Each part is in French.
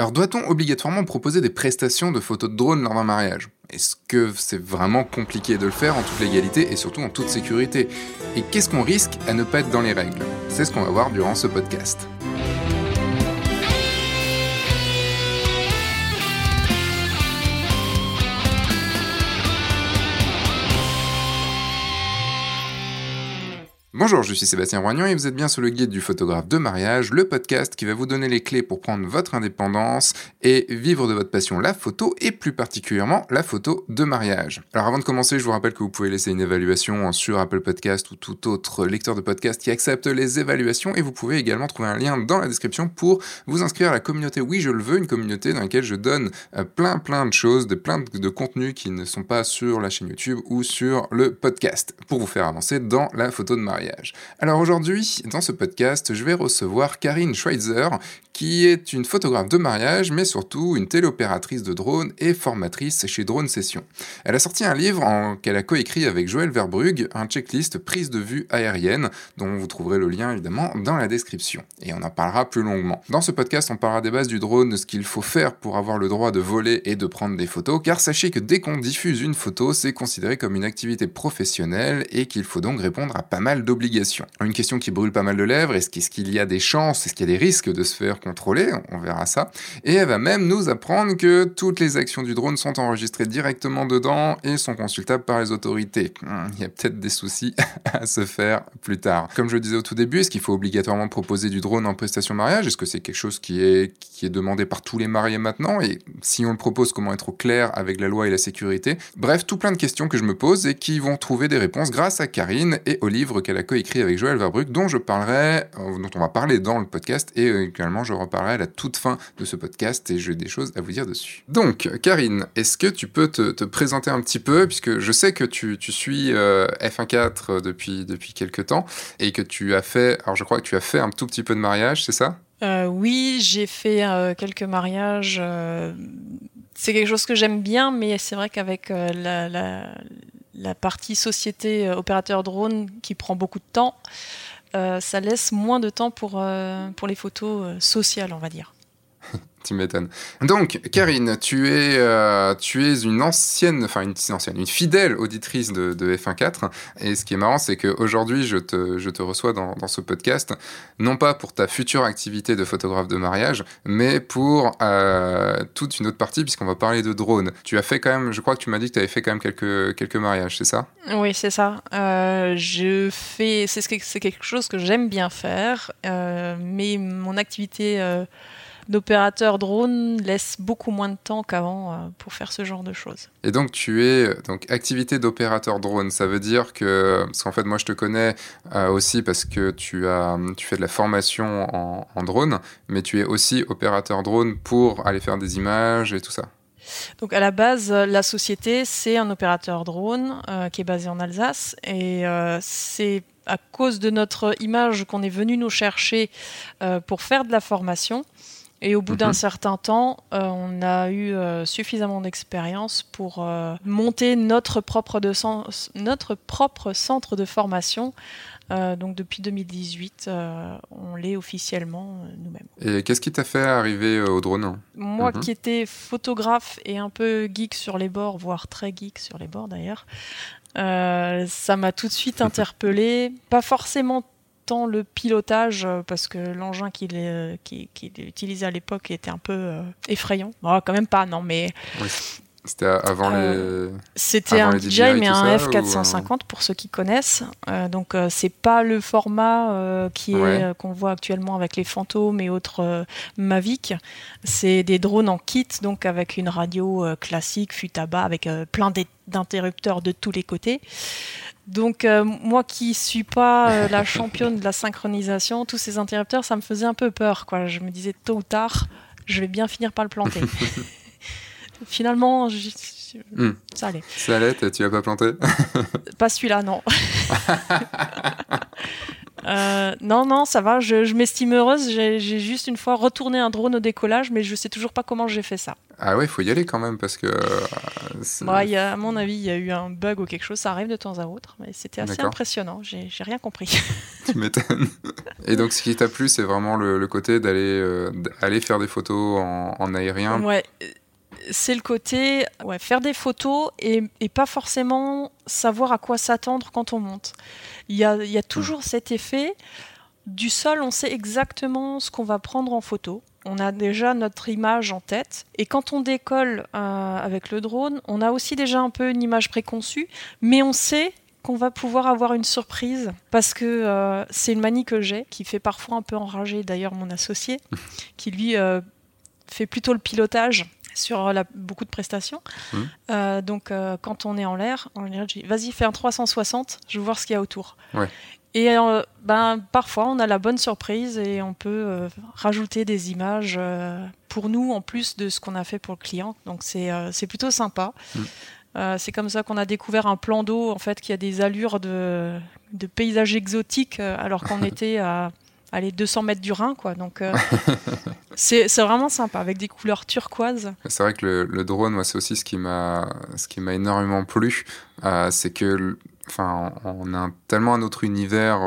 Alors doit-on obligatoirement proposer des prestations de photos de drone lors d'un mariage? Est-ce que c'est vraiment compliqué de le faire en toute légalité et surtout en toute sécurité? Et qu'est-ce qu'on risque à ne pas être dans les règles? C'est ce qu'on va voir durant ce podcast. Bonjour, je suis Sébastien Roignon et vous êtes bien sur le guide du photographe de mariage, le podcast qui va vous donner les clés pour prendre votre indépendance et vivre de votre passion la photo et plus particulièrement la photo de mariage. Alors avant de commencer, je vous rappelle que vous pouvez laisser une évaluation sur Apple Podcast ou tout autre lecteur de podcast qui accepte les évaluations et vous pouvez également trouver un lien dans la description pour vous inscrire à la communauté Oui je le veux, une communauté dans laquelle je donne euh, plein plein de choses, de plein de contenus qui ne sont pas sur la chaîne YouTube ou sur le podcast pour vous faire avancer dans la photo de mariage. Alors aujourd'hui, dans ce podcast, je vais recevoir Karine Schweitzer, qui est une photographe de mariage, mais surtout une téléopératrice de drone et formatrice chez Drone Session. Elle a sorti un livre qu'elle a coécrit avec Joël Verbrugge, un checklist prise de vue aérienne, dont vous trouverez le lien évidemment dans la description. Et on en parlera plus longuement. Dans ce podcast, on parlera des bases du drone, ce qu'il faut faire pour avoir le droit de voler et de prendre des photos, car sachez que dès qu'on diffuse une photo, c'est considéré comme une activité professionnelle et qu'il faut donc répondre à pas mal d'obligations une question qui brûle pas mal de lèvres, est-ce qu'il y a des chances, est-ce qu'il y a des risques de se faire contrôler? On verra ça. Et elle va même nous apprendre que toutes les actions du drone sont enregistrées directement dedans et sont consultables par les autorités. Hmm, il y a peut-être des soucis à se faire plus tard. Comme je le disais au tout début, est-ce qu'il faut obligatoirement proposer du drone en prestation mariage? Est-ce que c'est quelque chose qui est, qui est demandé par tous les mariés maintenant? Et si on le propose, comment être au clair avec la loi et la sécurité? Bref, tout plein de questions que je me pose et qui vont trouver des réponses grâce à Karine et au livre qu'elle a écrit avec Joël Verbrugge, dont je parlerai, euh, dont on va parler dans le podcast, et euh, également je reparlerai à la toute fin de ce podcast, et j'ai des choses à vous dire dessus. Donc, Karine, est-ce que tu peux te, présenter un petit peu, puisque je sais que tu, suis euh, F1.4 depuis, depuis quelques temps, et que tu as fait, alors je crois que tu as fait un tout petit peu de mariage, c'est ça? Oui, j'ai fait quelques mariages c'est quelque chose que j'aime bien, mais c'est vrai qu'avec la, la partie société euh, opérateur drone qui prend beaucoup de temps, euh, ça laisse moins de temps pour, euh, pour les photos sociales, on va dire. Tu m'étonnes. Donc, Karine, tu es, euh, tu es une ancienne, enfin une, ancienne, une fidèle auditrice de, de F1.4. Et ce qui est marrant, c'est qu'aujourd'hui, je te, je te reçois dans, ce podcast, non pas pour ta future activité de photographe de mariage, mais pour euh, toute une autre partie, puisqu'on va parler de drone. Tu as fait quand même, je crois que tu m'as dit que tu avais fait quand même quelques, quelques mariages, c'est ça? Oui, c'est ça. Euh, c'est quelque chose que j'aime bien faire, mais mon activité d'opérateur drone laisse beaucoup moins de temps qu'avant euh, pour faire ce genre de choses. Et donc tu es donc activité d'opérateur drone, ça veut dire que parce qu'en fait moi je te connais euh, aussi parce que tu as tu fais de la formation en, drone, mais tu es aussi opérateur drone pour aller faire des images et tout ça. Donc à la base, la société, c'est un opérateur drone euh, qui est basé en Alsace et c'est à cause de notre image qu'on est venu nous chercher pour faire de la formation. Et au bout d'un mhm. certain temps, euh, on a eu euh, suffisamment d'expérience pour euh, monter notre propre, de notre propre centre de formation. donc depuis 2018, on l'est officiellement nous-mêmes. Et qu'est-ce qui t'a fait arriver au drone Moi mhm. qui étais photographe et un peu geek sur les bords, voire très geek sur les bords d'ailleurs, ça m'a tout de suite interpellé. Pas forcément le pilotage, euh, parce que l'engin qu'il euh, utilisait à l'époque était un peu euh, effrayant. Bon, quand même pas, non, mais. C'était avant les. C'était un DJI, mais un F450 pour ceux qui connaissent. donc c'est pas le format qui est qu'on voit actuellement avec les fantômes et autres Mavic. C'est des drones en kit, donc avec une radio classique, fut à bas, avec plein d'interrupteurs de tous les côtés. Donc euh, moi qui suis pas euh, la championne de la synchronisation, tous ces interrupteurs, ça me faisait un peu peur. Quoi. Je me disais tôt ou tard, je vais bien finir par le planter. Finalement, hmm. ça allait. Ça allait, tu l'as pas planté? Pas celui-là, non. Euh, non, non, ça va. Je, m'estime heureuse. J'ai juste une fois retourné un drone au décollage, mais je sais toujours pas comment j'ai fait ça. Ah ouais, il faut y aller quand même parce que. Bah, y a, à mon avis, il y a eu un bug ou quelque chose. Ça arrive de temps à autre, mais c'était assez impressionnant. J'ai rien compris. tu m'étonnes. Et donc, ce qui t'a plu, c'est vraiment le, côté d'aller aller faire des photos en, en aérien? Ouais c'est le côté ouais, faire des photos et, pas forcément savoir à quoi s'attendre quand on monte. Il y a, toujours cet effet du sol, on sait exactement ce qu'on va prendre en photo. On a déjà notre image en tête. Et quand on décolle euh, avec le drone, on a aussi déjà un peu une image préconçue, mais on sait qu'on va pouvoir avoir une surprise parce que euh, c'est une manie que j'ai qui fait parfois un peu enrager d'ailleurs mon associé qui lui euh, fait plutôt le pilotage sur beaucoup de prestations. Mmh. Euh, donc, euh, quand on est en l'air, on dit vas-y, fais un 360, je veux voir ce qu'il y a autour. Et euh, ben, parfois, on a la bonne surprise et on peut rajouter des images pour nous en plus de ce qu'on a fait pour le client. Donc, c'est plutôt sympa. Mmh. c'est comme ça qu'on a découvert un plan d'eau en fait qui a des allures de, de paysage exotique alors qu'on était à allez, 200 mètres du Rhin, quoi. Donc, euh, c'est vraiment sympa, avec des couleurs turquoises. C'est vrai que le, le drone, moi, c'est aussi ce qui m'a énormément plu. Euh, c'est que enfin, on a tellement un autre univers.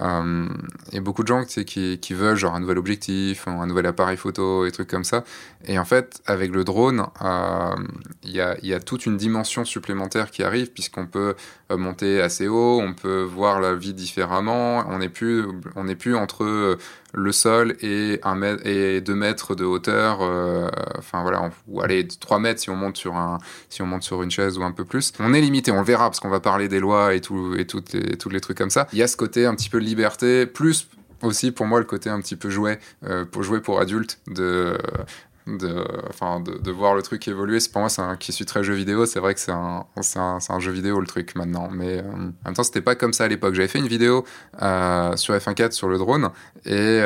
Euh, euh, et beaucoup de gens qui, veulent genre un nouvel objectif, un nouvel appareil photo et trucs comme ça. Et en fait, avec le drone, euh, il y, a, toute une dimension supplémentaire qui arrive puisqu'on peut monter assez haut, on peut voir la vie différemment. On n'est plus, plus entre le sol et, un mètre, et deux mètres de hauteur. enfin voilà, ou allez, 3 mètres si on monte sur un, si on monte sur une chaise ou un peu plus. On est limité, on le verra parce qu'on va parler des lois et tout et toutes les, tous les trucs comme ça. Il y a ce côté un petit peu plus aussi pour moi le côté un petit peu jouet, euh, pour jouer pour adultes, de, de, enfin, de, voir le truc évoluer. Pour moi, c'est un, qui suis très jeu vidéo, c'est vrai que c'est un, un, un, jeu vidéo le truc maintenant. Mais euh, en même temps, c'était pas comme ça à l'époque. J'avais fait une vidéo euh, sur F1.4 sur le drone et,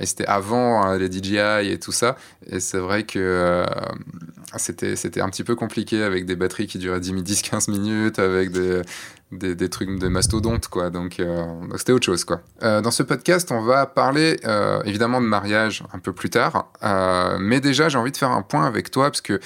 et c'était avant les DJI et tout ça. Et c'est vrai que c'était, c'était un petit peu compliqué avec des batteries qui duraient 10-15 minutes, avec des, des, des, trucs de mastodonte, quoi. Donc, euh, c'était autre chose, quoi. Euh, dans ce podcast, on va parler euh, évidemment de mariage un peu plus tard. Mais déjà, j'ai envie de faire un point avec toi, parce que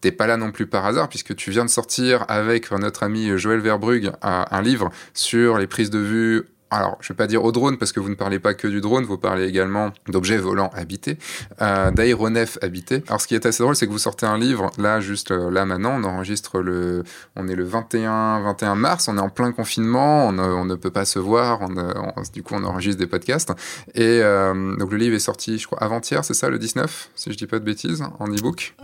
t'es pas là non plus par hasard, puisque tu viens de sortir avec notre ami Joël Verbrugge un livre sur les prises de vue alors, je ne vais pas dire au drone parce que vous ne parlez pas que du drone, vous parlez également d'objets volants habités, euh, d'aéronefs habités. Alors, ce qui est assez drôle, c'est que vous sortez un livre, là, juste euh, là maintenant, on enregistre le, on est le 21, 21 mars, on est en plein confinement, on, ne peut pas se voir, on, du coup, on enregistre des podcasts. Et euh, donc, le livre est sorti, je crois, avant-hier, c'est ça, le 19, si je dis pas de bêtises, en e-book?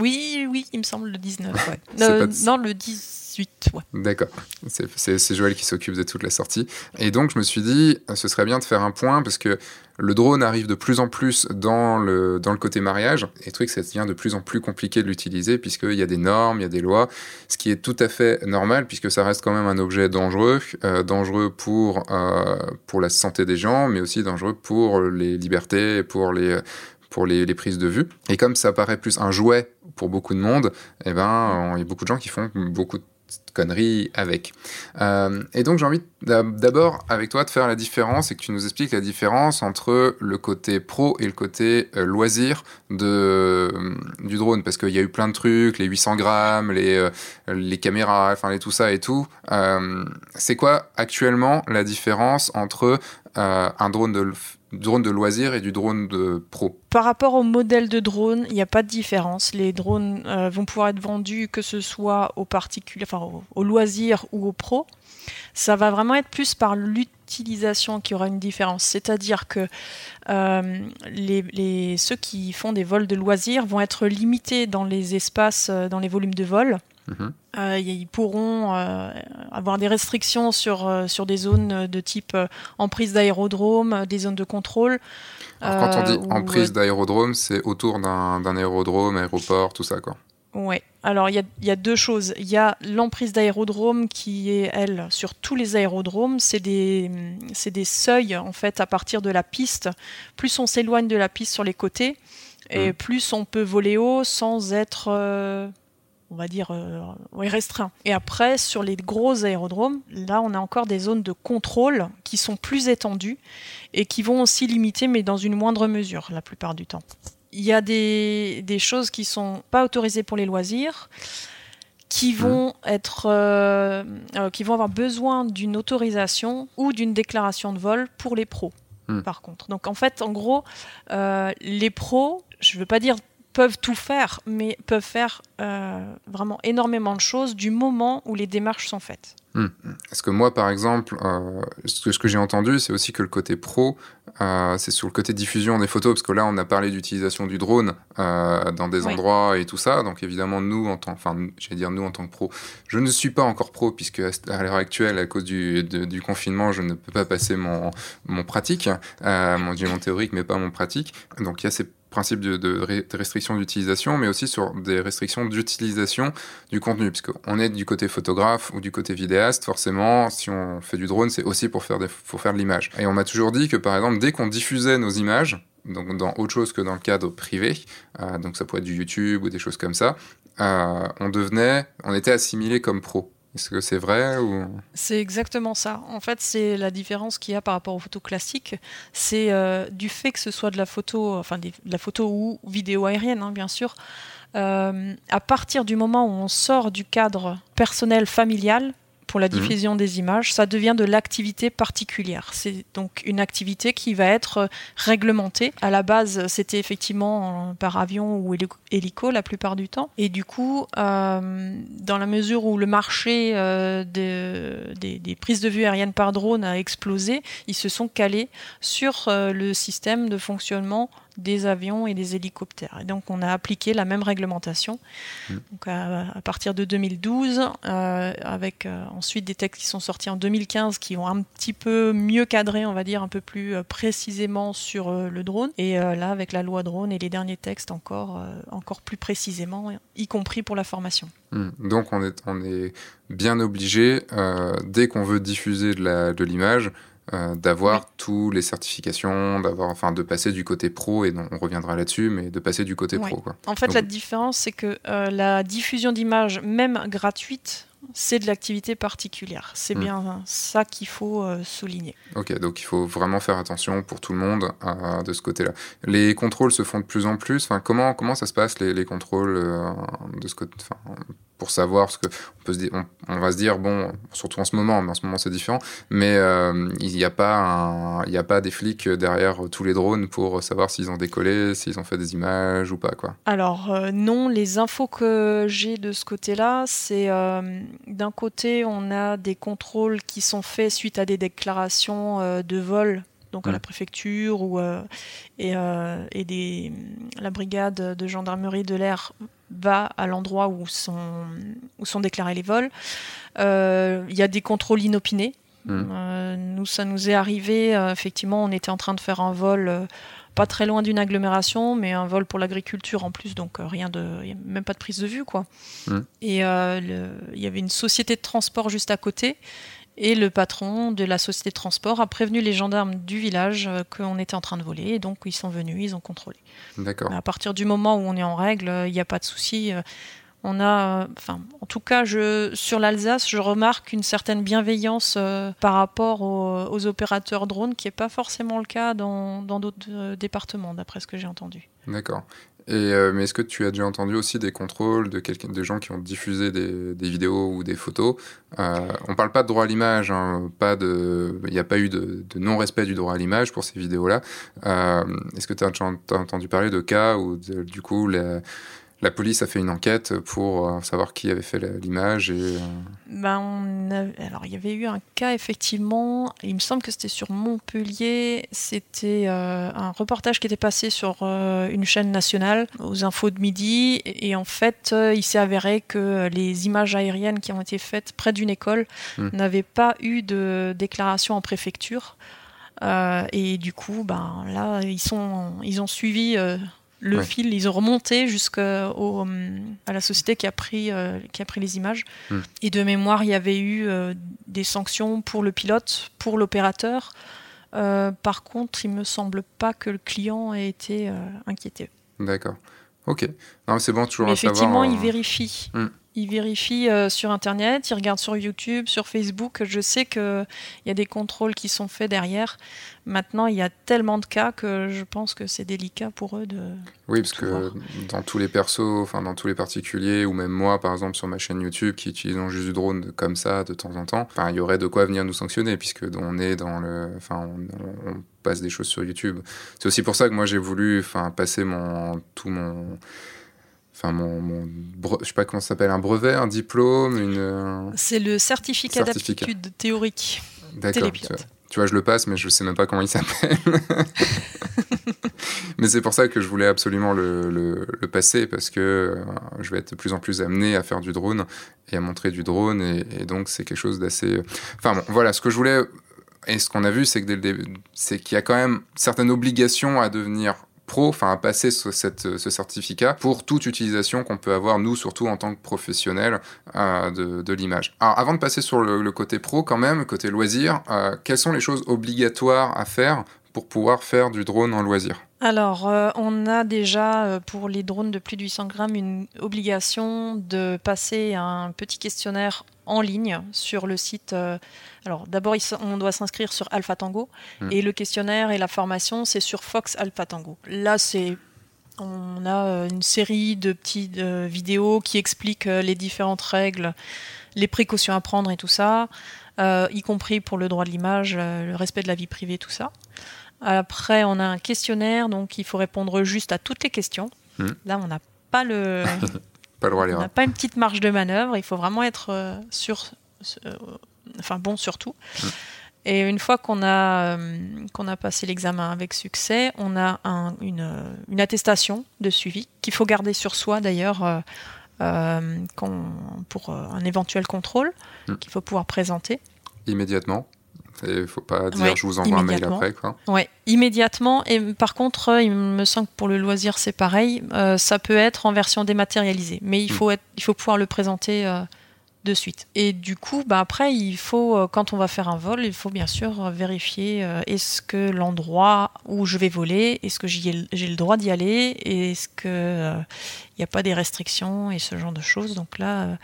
Oui, oui, il me semble le 19, ouais. Non, le 10. D'accord. C'est Joël qui s'occupe de toute la sortie. Et donc, je me suis dit, ce serait bien de faire un point parce que le drone arrive de plus en plus dans le, dans le côté mariage. Et truc, ça devient de plus en plus compliqué de l'utiliser puisqu'il y a des normes, il y a des lois, ce qui est tout à fait normal puisque ça reste quand même un objet dangereux, euh, dangereux pour, euh, pour la santé des gens, mais aussi dangereux pour les libertés, pour les, pour les, prises de vue. Et comme ça paraît plus un jouet pour beaucoup de monde, eh ben, il y a beaucoup de gens qui font beaucoup de conneries avec. Euh, et donc j'ai envie d'abord avec toi de faire la différence et que tu nous expliques la différence entre le côté pro et le côté euh, loisir de, euh, du drone parce qu'il y a eu plein de trucs, les 800 grammes, les, les caméras, enfin les tout ça et tout. C'est quoi actuellement la différence entre un drone de drone de loisir et du drone de pro Par rapport au modèle de drone, il n'y a pas de différence. Les drones euh, vont pouvoir être vendus que ce soit aux particuliers, enfin au, loisir ou au pro. Ça va vraiment être plus par l'utilisation qui aura une différence. C'est-à-dire que euh, ceux qui font des vols de loisirs vont être limités dans les espaces, euh, dans les volumes de vol. Euh, ils pourront euh, avoir des restrictions sur, euh, sur des zones de type emprise d'aérodrome, des zones de contrôle. quand on dit emprise d'aérodrome, c'est autour d'un aérodrome, aéroport, tout ça, quoi. Ouais. Alors, il y, y a, deux choses. Il y a l'emprise d'aérodrome qui est, elle, sur tous les aérodromes. C'est des, des seuils, en fait, à partir de la piste. Plus on s'éloigne de la piste sur les côtés, et mmh. plus on peut voler haut sans être on va dire, restreint. Et après, sur les gros aérodromes, là, on a encore des zones de contrôle qui sont plus étendues et qui vont aussi limiter, mais dans une moindre mesure, la plupart du temps. Il y a des, des choses qui sont pas autorisées pour les loisirs qui vont être, euh, euh, qui vont avoir besoin d'une autorisation ou d'une déclaration de vol pour les pros. Hmm. Par contre, donc en fait, en gros, euh, les pros, je ne veux pas dire peuvent tout faire, mais peuvent faire vraiment énormément de choses du moment où les démarches sont faites. Hmm. Est-ce que moi, par exemple, euh, ce que, j'ai entendu, c'est aussi que le côté pro, euh, c'est sur le côté diffusion des photos, parce que là, on a parlé d'utilisation du drone euh, dans des endroits et tout ça. Donc, évidemment, nous, en tant, enfin, j'allais dire nous en tant que pro, je ne suis pas encore pro, puisque à l'heure actuelle, à cause du, du, confinement, je ne peux pas passer mon, mon pratique, mon, mon théorique, mais pas mon pratique. Donc, il y a ces principe de, de, restriction d'utilisation, mais aussi sur des restrictions d'utilisation du contenu, puisqu'on est du côté photographe ou du côté vidéaste, forcément, si on fait du drone, c'est aussi pour faire, des, pour faire de l'image. Et on m'a toujours dit que, par exemple, dès qu'on diffusait nos images, donc dans autre chose que dans le cadre privé, euh, donc ça pourrait être du YouTube ou des choses comme ça, euh, on devenait, on était assimilé comme pro. Est-ce que c'est vrai. C'est exactement ça. En fait, c'est la différence qu'il y a par rapport aux photos classiques. C'est euh, du fait que ce soit de la photo, enfin de la photo ou vidéo aérienne, hein, bien sûr. Euh, à partir du moment où on sort du cadre personnel familial, pour la mhm. diffusion des images, ça devient de l'activité particulière. C'est donc une activité qui va être euh, réglementée. À la base, c'était effectivement par avion ou hélico la plupart du temps. Et du coup, euh, dans la mesure où le marché euh, des, des, prises de vue aériennes par drone a explosé, ils se sont calés sur le système de fonctionnement des avions et des hélicoptères. Et donc on a appliqué la même réglementation mm. à, partir de 2012, euh, avec euh, ensuite des textes qui sont sortis en 2015 qui ont un petit peu mieux cadré, on va dire, un peu plus euh, précisément sur le drone. Et là, avec la loi drone et les derniers textes encore, encore plus précisément, y compris pour la formation. Mm. Donc on est, on est bien obligé, dès qu'on veut diffuser de l'image, euh, d'avoir tous les certifications, d'avoir, enfin, de passer du côté pro et on reviendra là-dessus, mais de passer du côté pro. Quoi. En fait, la différence, c'est que euh, la diffusion d'images, même gratuite, c'est de l'activité particulière. C'est hmm. bien ça qu'il faut euh, souligner. Ok, donc il faut vraiment faire attention pour tout le monde de ce côté-là. Les contrôles se font de plus en plus. Enfin, comment, comment ça se passe les, les contrôles de ce côté pour savoir, parce qu'on peut se dire, on, va se dire, bon, surtout en ce moment, mais en ce moment c'est différent, mais euh, il n'y a, pas il a pas des flics derrière tous les drones pour savoir s'ils ont décollé, s'ils ont fait des images ou pas, quoi. Alors euh, non, les infos que j'ai de ce côté-là, c'est euh, d'un côté, on a des contrôles qui sont faits suite à des déclarations de vol donc à la préfecture ou et, et des, la brigade de gendarmerie de l'air va à l'endroit où sont, où sont déclarés les vols. Euh, il y a des contrôles inopinés. Mmh. Euh, nous, ça nous est arrivé, euh, effectivement, on était en train de faire un vol pas très loin d'une agglomération, mais un vol pour l'agriculture en plus, donc rien de, même pas de prise de vue, quoi. Mmh. Et il y avait une société de transport juste à côté et le patron de la société de transport a prévenu les gendarmes du village euh, qu'on était en train de voler. Et donc, ils sont venus, ils ont contrôlé. D'accord. À partir du moment où on est en règle, il n'y a pas de souci. Euh, on a, enfin, en tout cas, je, sur l'Alsace, je remarque une certaine bienveillance euh, par rapport aux, opérateurs drones, qui n'est pas forcément le cas dans d'autres départements, d'après ce que j'ai entendu. D'accord. Et, euh, mais est-ce que tu as déjà entendu aussi des contrôles de, des gens qui ont diffusé des, des vidéos ou des photos? Euh, On parle pas de droit à l'image, hein, pas de, il n'y a pas eu de, de, non-respect du droit à l'image pour ces vidéos-là. Euh, est-ce que tu as, as, entendu parler de cas où du coup les, la police a fait une enquête pour euh, savoir qui avait fait l'image et. Euh, ben, alors il y avait eu un cas effectivement. Il me semble que c'était sur Montpellier. C'était euh, un reportage qui était passé sur une chaîne nationale aux infos de midi et, en fait il s'est avéré que les images aériennes qui ont été faites près d'une école hmm. n'avaient pas eu de déclaration en préfecture. et du coup, ben là, ils sont, ils ont suivi le fil, ils ont remonté jusqu'à la société qui a pris, euh, qui a pris les images. Hmm. Et de mémoire, il y avait eu euh, des sanctions pour le pilote, pour l'opérateur. Euh, par contre, il me semble pas que le client ait été inquiété. D'accord. Ok. Non, c'est bon, toujours Mais effectivement, il vérifie. Hmm. Il vérifie sur Internet, il regarde sur YouTube, sur Facebook. Je sais qu'il y a des contrôles qui sont faits derrière. Maintenant, il y a tellement de cas que je pense que c'est délicat pour eux de. Oui, parce que dans tous les persos, enfin dans tous les particuliers, ou même moi, par exemple, sur ma chaîne YouTube, qui utilisons juste du drone comme ça de temps en temps, il y aurait de quoi venir nous sanctionner, puisque on est dans le, enfin, on, passe des choses sur YouTube. C'est aussi pour ça que moi j'ai voulu, passer mon tout mon enfin mon, je sais pas comment ça s'appelle, un brevet, un diplôme, une. C'est le certificat, d'aptitude théorique. D'accord. Tu vois, je le passe, mais je sais même pas comment il s'appelle. mais c'est pour ça que je voulais absolument le, le, passer, parce que euh, je vais être de plus en plus amené à faire du drone et à montrer du drone, et, donc c'est quelque chose d'assez... Enfin bon, voilà, ce que je voulais... Et ce qu'on a vu, c'est qu'il y a quand même certaines obligations à devenir pro, enfin à passer ce, certificat pour toute utilisation qu'on peut avoir, nous, surtout en tant que professionnels euh, de, de l'image. Alors avant de passer sur le, côté pro quand même, côté loisir, euh, quelles sont les choses obligatoires à faire pour pouvoir faire du drone en loisir? Alors, euh, on a déjà pour les drones de plus de 800 grammes une obligation de passer un petit questionnaire en ligne sur le site. Euh, alors d'abord, on doit s'inscrire sur Alpha Tango hmm. et le questionnaire et la formation, c'est sur Fox Alpha Tango. Là, c'est on a euh, une série de petites euh, vidéos qui expliquent les différentes règles, les précautions à prendre et tout ça, y compris pour le droit de l'image, le respect de la vie privée, tout ça. Après, on a un questionnaire, donc il faut répondre juste à toutes les questions. Hmm. Là, on n'a pas le, Pas On n'a pas une petite marge de manœuvre. Il faut vraiment être euh, sur, euh, enfin bon surtout. Mm. Et une fois qu'on a, euh, qu'on a passé l'examen avec succès, on a une, une, attestation de suivi qu'il faut garder sur soi d'ailleurs pour un éventuel contrôle mm. qu'il faut pouvoir présenter. Immédiatement il ne faut pas dire je vous envoie un mail après. Quoi. Oui, immédiatement. Et par contre, il me semble que pour le loisir, c'est pareil. Euh, ça peut être en version dématérialisée. Mais il, hmm. faut, être, il faut pouvoir le présenter euh, de suite. Et du coup, bah, après, il faut, euh, quand on va faire un vol, il faut bien sûr vérifier est-ce que l'endroit où je vais voler, est-ce que j'ai le droit d'y aller Est-ce qu'il n'y a pas des restrictions et ce genre de choses Donc là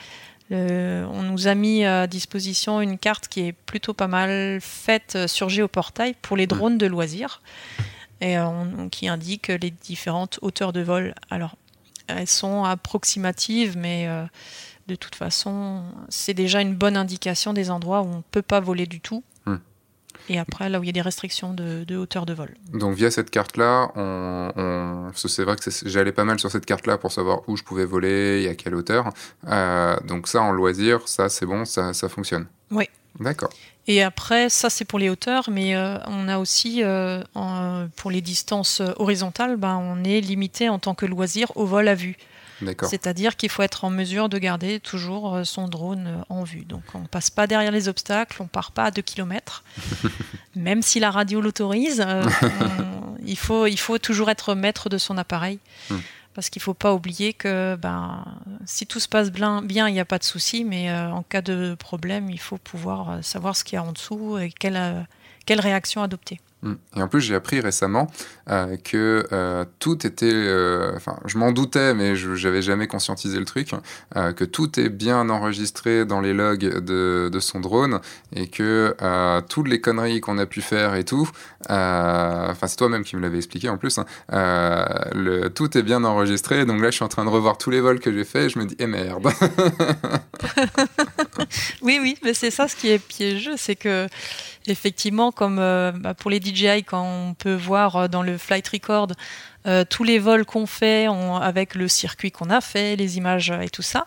on nous a mis à disposition une carte qui est plutôt pas mal faite sur Géoportail pour les drones de loisirs et qui indique les différentes hauteurs de vol. Alors, elles sont approximatives, mais euh, de toute façon, c'est déjà une bonne indication des endroits où on ne peut pas voler du tout. Et après, là où il y a des restrictions de, hauteur de vol. Donc via cette carte-là, on, c'est vrai que j'allais pas mal sur cette carte-là pour savoir où je pouvais voler et à quelle hauteur. Euh, donc ça, en loisir, ça c'est bon, ça, ça fonctionne. Oui. D'accord. Et après, ça c'est pour les hauteurs, mais euh, on a aussi, euh, pour les distances horizontales, ben, on est limité en tant que loisir au vol à vue. C'est-à-dire qu'il faut être en mesure de garder toujours euh, son drone euh, en vue. Donc on ne passe pas derrière les obstacles, on ne part pas à 2 km. Même si la radio l'autorise, euh, il, faut, il faut toujours être maître de son appareil. Hmm. Parce qu'il ne faut pas oublier que ben, si tout se passe bien, il n'y a pas de souci, mais en cas de problème, il faut pouvoir savoir ce qu'il y a en dessous et quelle, quelle réaction adopter. Et en plus, j'ai appris récemment euh, que euh, tout était. Euh, enfin, je m'en doutais, mais je n'avais jamais conscientisé le truc. que tout est bien enregistré dans les logs de, son drone et que toutes les conneries qu'on a pu faire et tout. Enfin, c'est toi-même qui me l'avais expliqué en plus. Hein, tout est bien enregistré. Donc là, je suis en train de revoir tous les vols que j'ai faits et je me dis, eh merde Oui, oui, mais c'est ça ce qui est piégeux, c'est que effectivement, comme bah, pour les DJI, quand on peut voir euh, dans le flight record euh, tous les vols qu'on fait avec le circuit qu'on a fait, les images et tout ça.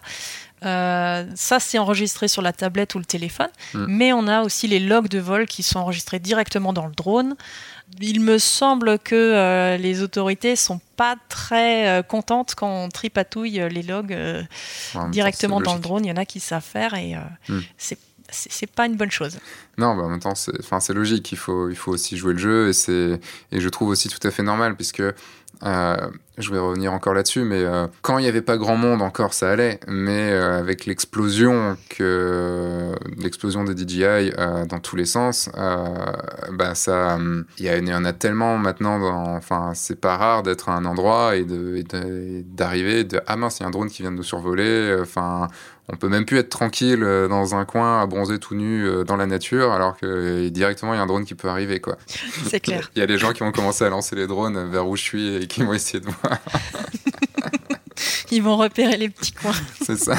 Euh, ça, c'est enregistré sur la tablette ou le téléphone, mm. mais on a aussi les logs de vol qui sont enregistrés directement dans le drone. Il me semble que les autorités sont pas très contentes quand on tripatouille les logs directement dans le drone. Il y en a qui savent faire et mm. c'est c'est pas une bonne chose. Non, bah en même temps, c'est logique. Il faut, il faut aussi jouer le jeu et, et je trouve aussi tout à fait normal puisque euh, je vais revenir encore là-dessus, mais euh, quand il n'y avait pas grand monde encore, ça allait. Mais euh, avec l'explosion l'explosion des DJI dans tous les sens, bah ça, il y, en a tellement maintenant. enfin, c'est pas rare d'être à un endroit et d'arriver, de, ah mince, il y a un drone qui vient de nous survoler. Enfin, on peut même plus être tranquille dans un coin à bronzer tout nu dans la nature, alors que directement il y a un drone qui peut arriver, quoi. C'est clair. Il y a des gens qui vont commencer à lancer les drones vers où je suis et qui vont essayer de voir Ils vont repérer les petits coins. C'est ça.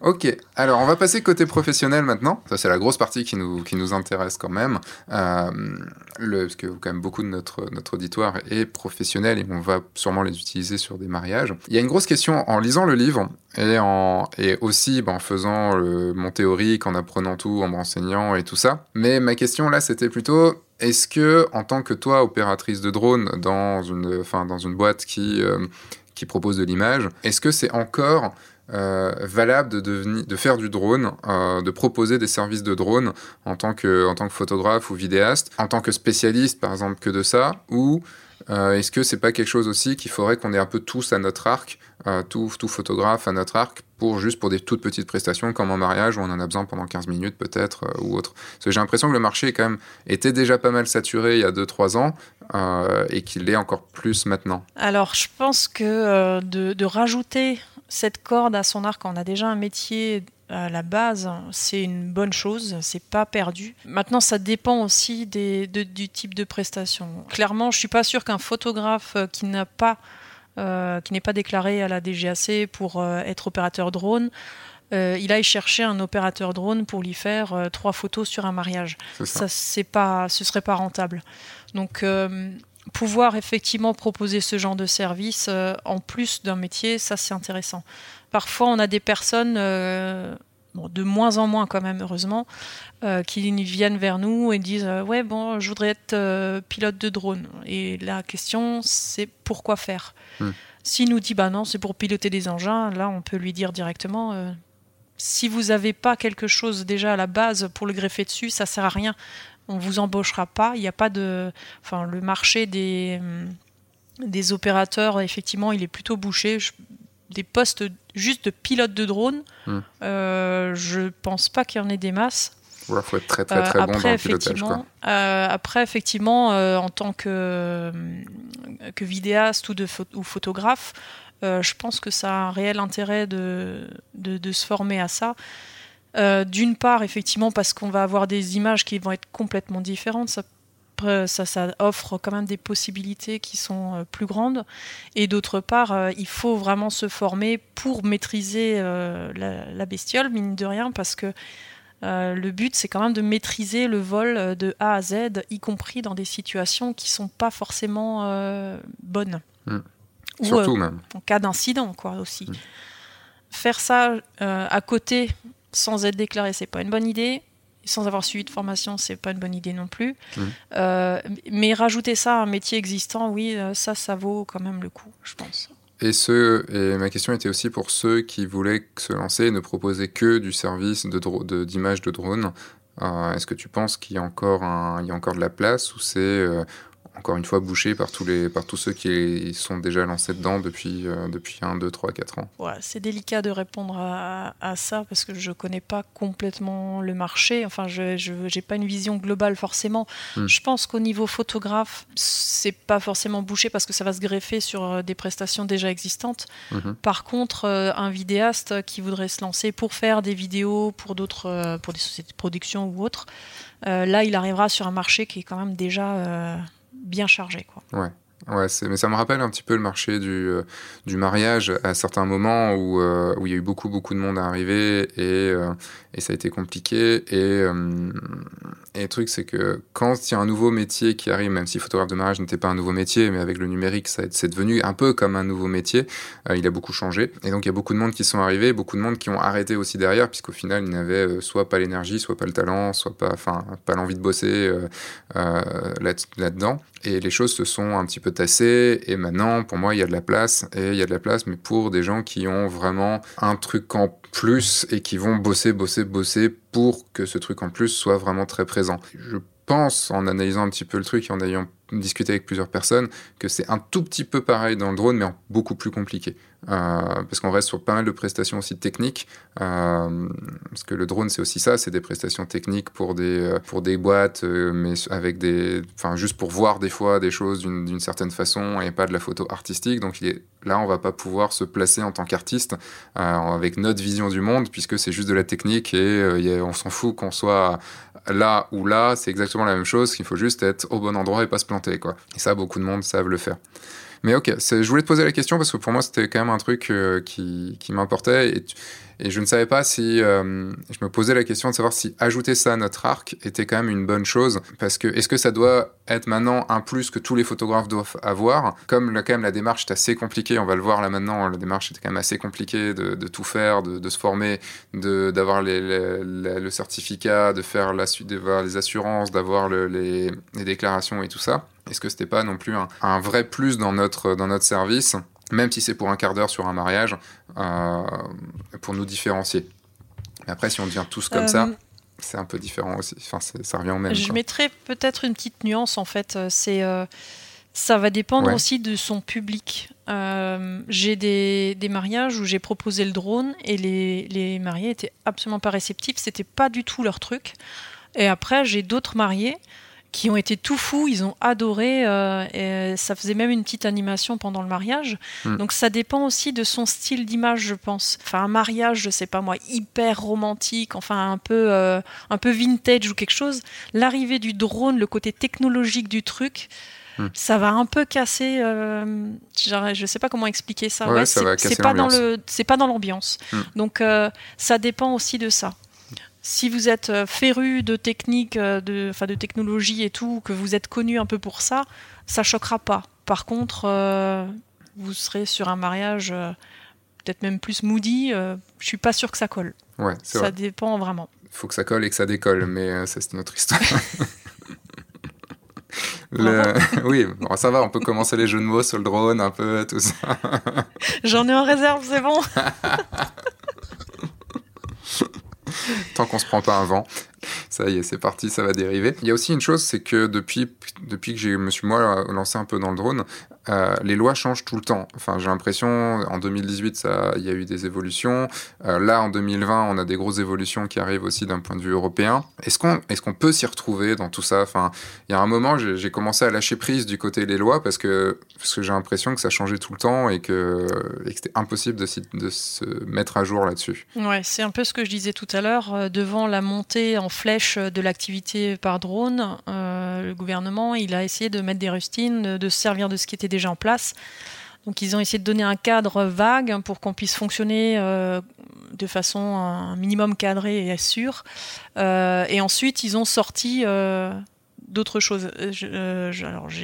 Ok, alors on va passer côté professionnel maintenant. Ça, c'est la grosse partie qui nous, qui nous intéresse quand même. Euh, parce que quand même beaucoup de notre, notre auditoire est professionnel et on va sûrement les utiliser sur des mariages. Il y a une grosse question en lisant le livre et, en, et aussi ben, en faisant mon théorique, en apprenant tout, en me renseignant et tout ça. Mais ma question là, c'était plutôt est-ce que, en tant que toi, opératrice de drone dans une, enfin, dans une boîte qui, euh, qui propose de l'image, est-ce que c'est encore euh, valable de, faire du drone, euh, de proposer des services de drone en tant, que, photographe ou vidéaste, en tant que spécialiste, par exemple, que de ça, ou est-ce que c'est pas quelque chose aussi qu'il faudrait qu'on ait un peu tous à notre arc, tout, photographe à notre arc, pour juste pour des toutes petites prestations comme en mariage où on en a besoin pendant 15 minutes peut-être euh, ou autre. Parce que j'ai l'impression que le marché quand même était déjà pas mal saturé il y a 2-3 ans euh, et qu'il l'est encore plus maintenant. Alors je pense que euh, de, rajouter cette corde à son arc on a déjà un métier à la base, c'est une bonne chose, c'est pas perdu. Maintenant, ça dépend aussi des, du type de prestation. Clairement, je suis pas sûr qu'un photographe qui n'a pas euh, qui n'est pas déclaré à la DGAC pour euh, être opérateur drone, euh, il aille chercher un opérateur drone pour lui faire trois photos sur un mariage. Ça, c'est pas, ce serait pas rentable. Donc pouvoir effectivement proposer ce genre de service en plus d'un métier, ça c'est intéressant. Parfois, on a des personnes de moins en moins quand même, heureusement, euh, qui viennent vers nous et disent euh, Ouais, bon, je voudrais être euh, pilote de drone. Et la question, c'est pourquoi faire? Hmm. S'il nous dit Bah non, c'est pour piloter des engins, là, on peut lui dire directement Si vous n'avez pas quelque chose déjà à la base pour le greffer dessus, ça sert à rien. On vous embauchera pas. Il n'y a pas de. Enfin, le marché des, des opérateurs, effectivement, il est plutôt bouché des postes juste de pilote de drone, hmm. euh, je pense pas qu'il y en ait des masses. Il faut être très très très bon dans le pilotage. Euh, après, effectivement, euh, en tant que, que vidéaste ou, de ou photographe, je pense que ça a un réel intérêt de, de, de se former à ça. D'une part, effectivement, parce qu'on va avoir des images qui vont être complètement différentes. Ça ça, offre quand même des possibilités qui sont euh, plus grandes. Et d'autre part, euh, il faut vraiment se former pour maîtriser euh, la, bestiole, mine de rien, parce que le but, c'est quand même de maîtriser le vol de A à Z, y compris dans des situations qui sont pas forcément bonnes. Hmm. Surtout même. En cas d'incident, quoi, aussi. Hmm. Faire ça à côté, sans être déclaré, c'est pas une bonne idée sans avoir suivi de formation, c'est pas une bonne idée non plus. Mmh. Euh, mais rajouter ça à un métier existant, oui, euh, ça, ça vaut quand même le coup, je pense. Et, ce, et ma question était aussi pour ceux qui voulaient se lancer et ne proposer que du service d'image de, de, drone. Euh, est-ce que tu penses qu'il y, a encore il y a encore de la place ou c'est encore une fois bouché par tous, les, par tous ceux qui sont déjà lancés dedans depuis, euh, depuis 1, 2, 3, 4 ans ouais, C'est délicat de répondre à, à, ça parce que je ne connais pas complètement le marché. Enfin, je n'ai pas une vision globale forcément. Hmm. Je pense qu'au niveau photographe, c'est pas forcément bouché parce que ça va se greffer sur euh, des prestations déjà existantes. Mhm. Par contre, euh, un vidéaste qui voudrait se lancer pour faire des vidéos pour d'autres, pour des sociétés de production ou autres, là, il arrivera sur un marché qui est quand même déjà bien chargé. Quoi. Ouais. Ouais, mais ça me rappelle un petit peu le marché du, euh, du mariage à certains moments où, euh, où il y a eu beaucoup, beaucoup de monde à arriver et, euh, et ça a été compliqué. Et, et le truc, c'est que quand il y a un nouveau métier qui arrive, même si photographe de mariage n'était pas un nouveau métier, mais avec le numérique, c'est devenu un peu comme un nouveau métier, il a beaucoup changé. Et donc, il y a beaucoup de monde qui sont arrivés, beaucoup de monde qui ont arrêté aussi derrière, puisqu'au final, ils n'avaient soit pas l'énergie, soit pas le talent, soit pas, enfin, pas l'envie de bosser là-dedans. et les choses se sont un petit peu tassé et maintenant pour moi il y a de la place et il y a de la place mais pour des gens qui ont vraiment un truc en plus et qui vont bosser bosser bosser pour que ce truc en plus soit vraiment très présent. Je pense en analysant un petit peu le truc et en ayant discuté avec plusieurs personnes que c'est un tout petit peu pareil dans le drone, mais beaucoup plus compliqué. Euh, parce qu'on reste sur pas mal de prestations aussi techniques, euh, parce que le drone c'est aussi ça, c'est des prestations techniques pour des, euh, pour des boîtes, mais avec des, enfin juste pour voir des fois des choses d'une certaine façon et pas de la photo artistique. Donc il là on va pas pouvoir se placer en tant qu'artiste avec notre vision du monde, puisque c'est juste de la technique et on s'en fout qu'on soit là ou là, c'est exactement la même chose, qu'il faut juste être au bon endroit et pas se planter quoi. Et ça beaucoup de monde savent le faire. Mais ok, je voulais te poser la question parce que pour moi, c'était quand même un truc euh, qui, m'importait. Et, je ne savais pas si. Euh, je me posais la question de savoir si ajouter ça à notre arc était quand même une bonne chose. Parce que est-ce que ça doit être maintenant un plus que tous les photographes doivent avoir? Comme quand même la démarche est assez compliquée, on va le voir là maintenant, la démarche était quand même assez compliquée de, tout faire, de, se former, d'avoir le certificat, de faire la suite, les assurances, d'avoir les déclarations et tout ça. Est-ce que c'était pas non plus un, vrai plus dans notre, dans notre service, même si c'est pour un quart d'heure sur un mariage, euh, pour nous différencier? Mais après, si on devient tous comme ça, euh, c'est un peu différent aussi. Enfin, ça revient au même. Je mettrais peut-être une petite nuance en fait. Euh, c'est ça va dépendre aussi de son public. j'ai des, des, mariages où j'ai proposé le drone et les, les mariés étaient absolument pas réceptifs. C'était pas du tout leur truc. Et après, j'ai d'autres mariés qui ont été tout fous, ils ont adoré, euh, et ça faisait même une petite animation pendant le mariage. Hmm. Donc ça dépend aussi de son style d'image, je pense. Enfin, un mariage, je sais pas moi, hyper romantique, enfin un peu, euh, un peu vintage ou quelque chose. L'arrivée du drone, le côté technologique du truc, hmm. ça va un peu casser. Euh, je sais pas comment expliquer ça. Ouais, c'est pas dans le, c'est pas dans l'ambiance. Hmm. Donc ça dépend aussi de ça si vous êtes euh, féru de techniques, euh, de, de technologie et tout, que vous êtes connu un peu pour ça, ça choquera pas. Par contre, euh, vous serez sur un mariage peut-être même plus moody, je suis pas sûr que ça colle. Ouais, ça dépend vraiment. Il faut que ça colle et que ça décolle, mais ça c'est notre histoire. oui, ça va, on peut commencer les jeux de mots sur le drone, un peu, tout ça. J'en ai en réserve, c'est bon. Tant qu'on se prend pas un vent. Ça y est, c'est parti, ça va dériver. Il y a aussi une chose, c'est que depuis, depuis que je me suis moi lancé un peu dans le drone, euh, les lois changent tout le temps. Enfin, j'ai l'impression, en 2018, ça, il y a eu des évolutions. Euh, là, en 2020, on a des grosses évolutions qui arrivent aussi d'un point de vue européen. Est-ce qu'on est peut s'y retrouver dans tout ça? Enfin, il y a un moment, j'ai commencé à lâcher prise du côté des lois parce que, parce que j'ai l'impression que ça changeait tout le temps et que, c'était impossible de, de, se mettre à jour là-dessus. Ouais, c'est un peu ce que je disais tout à l'heure. Euh, devant la montée en flèche de l'activité par drone, le gouvernement, il a essayé de mettre des rustines, de se servir de ce qui était déjà en place. Donc ils ont essayé de donner un cadre vague pour qu'on puisse fonctionner euh, de façon un minimum cadrée et sûre. Euh, et ensuite, ils ont sorti euh, d'autres choses. Je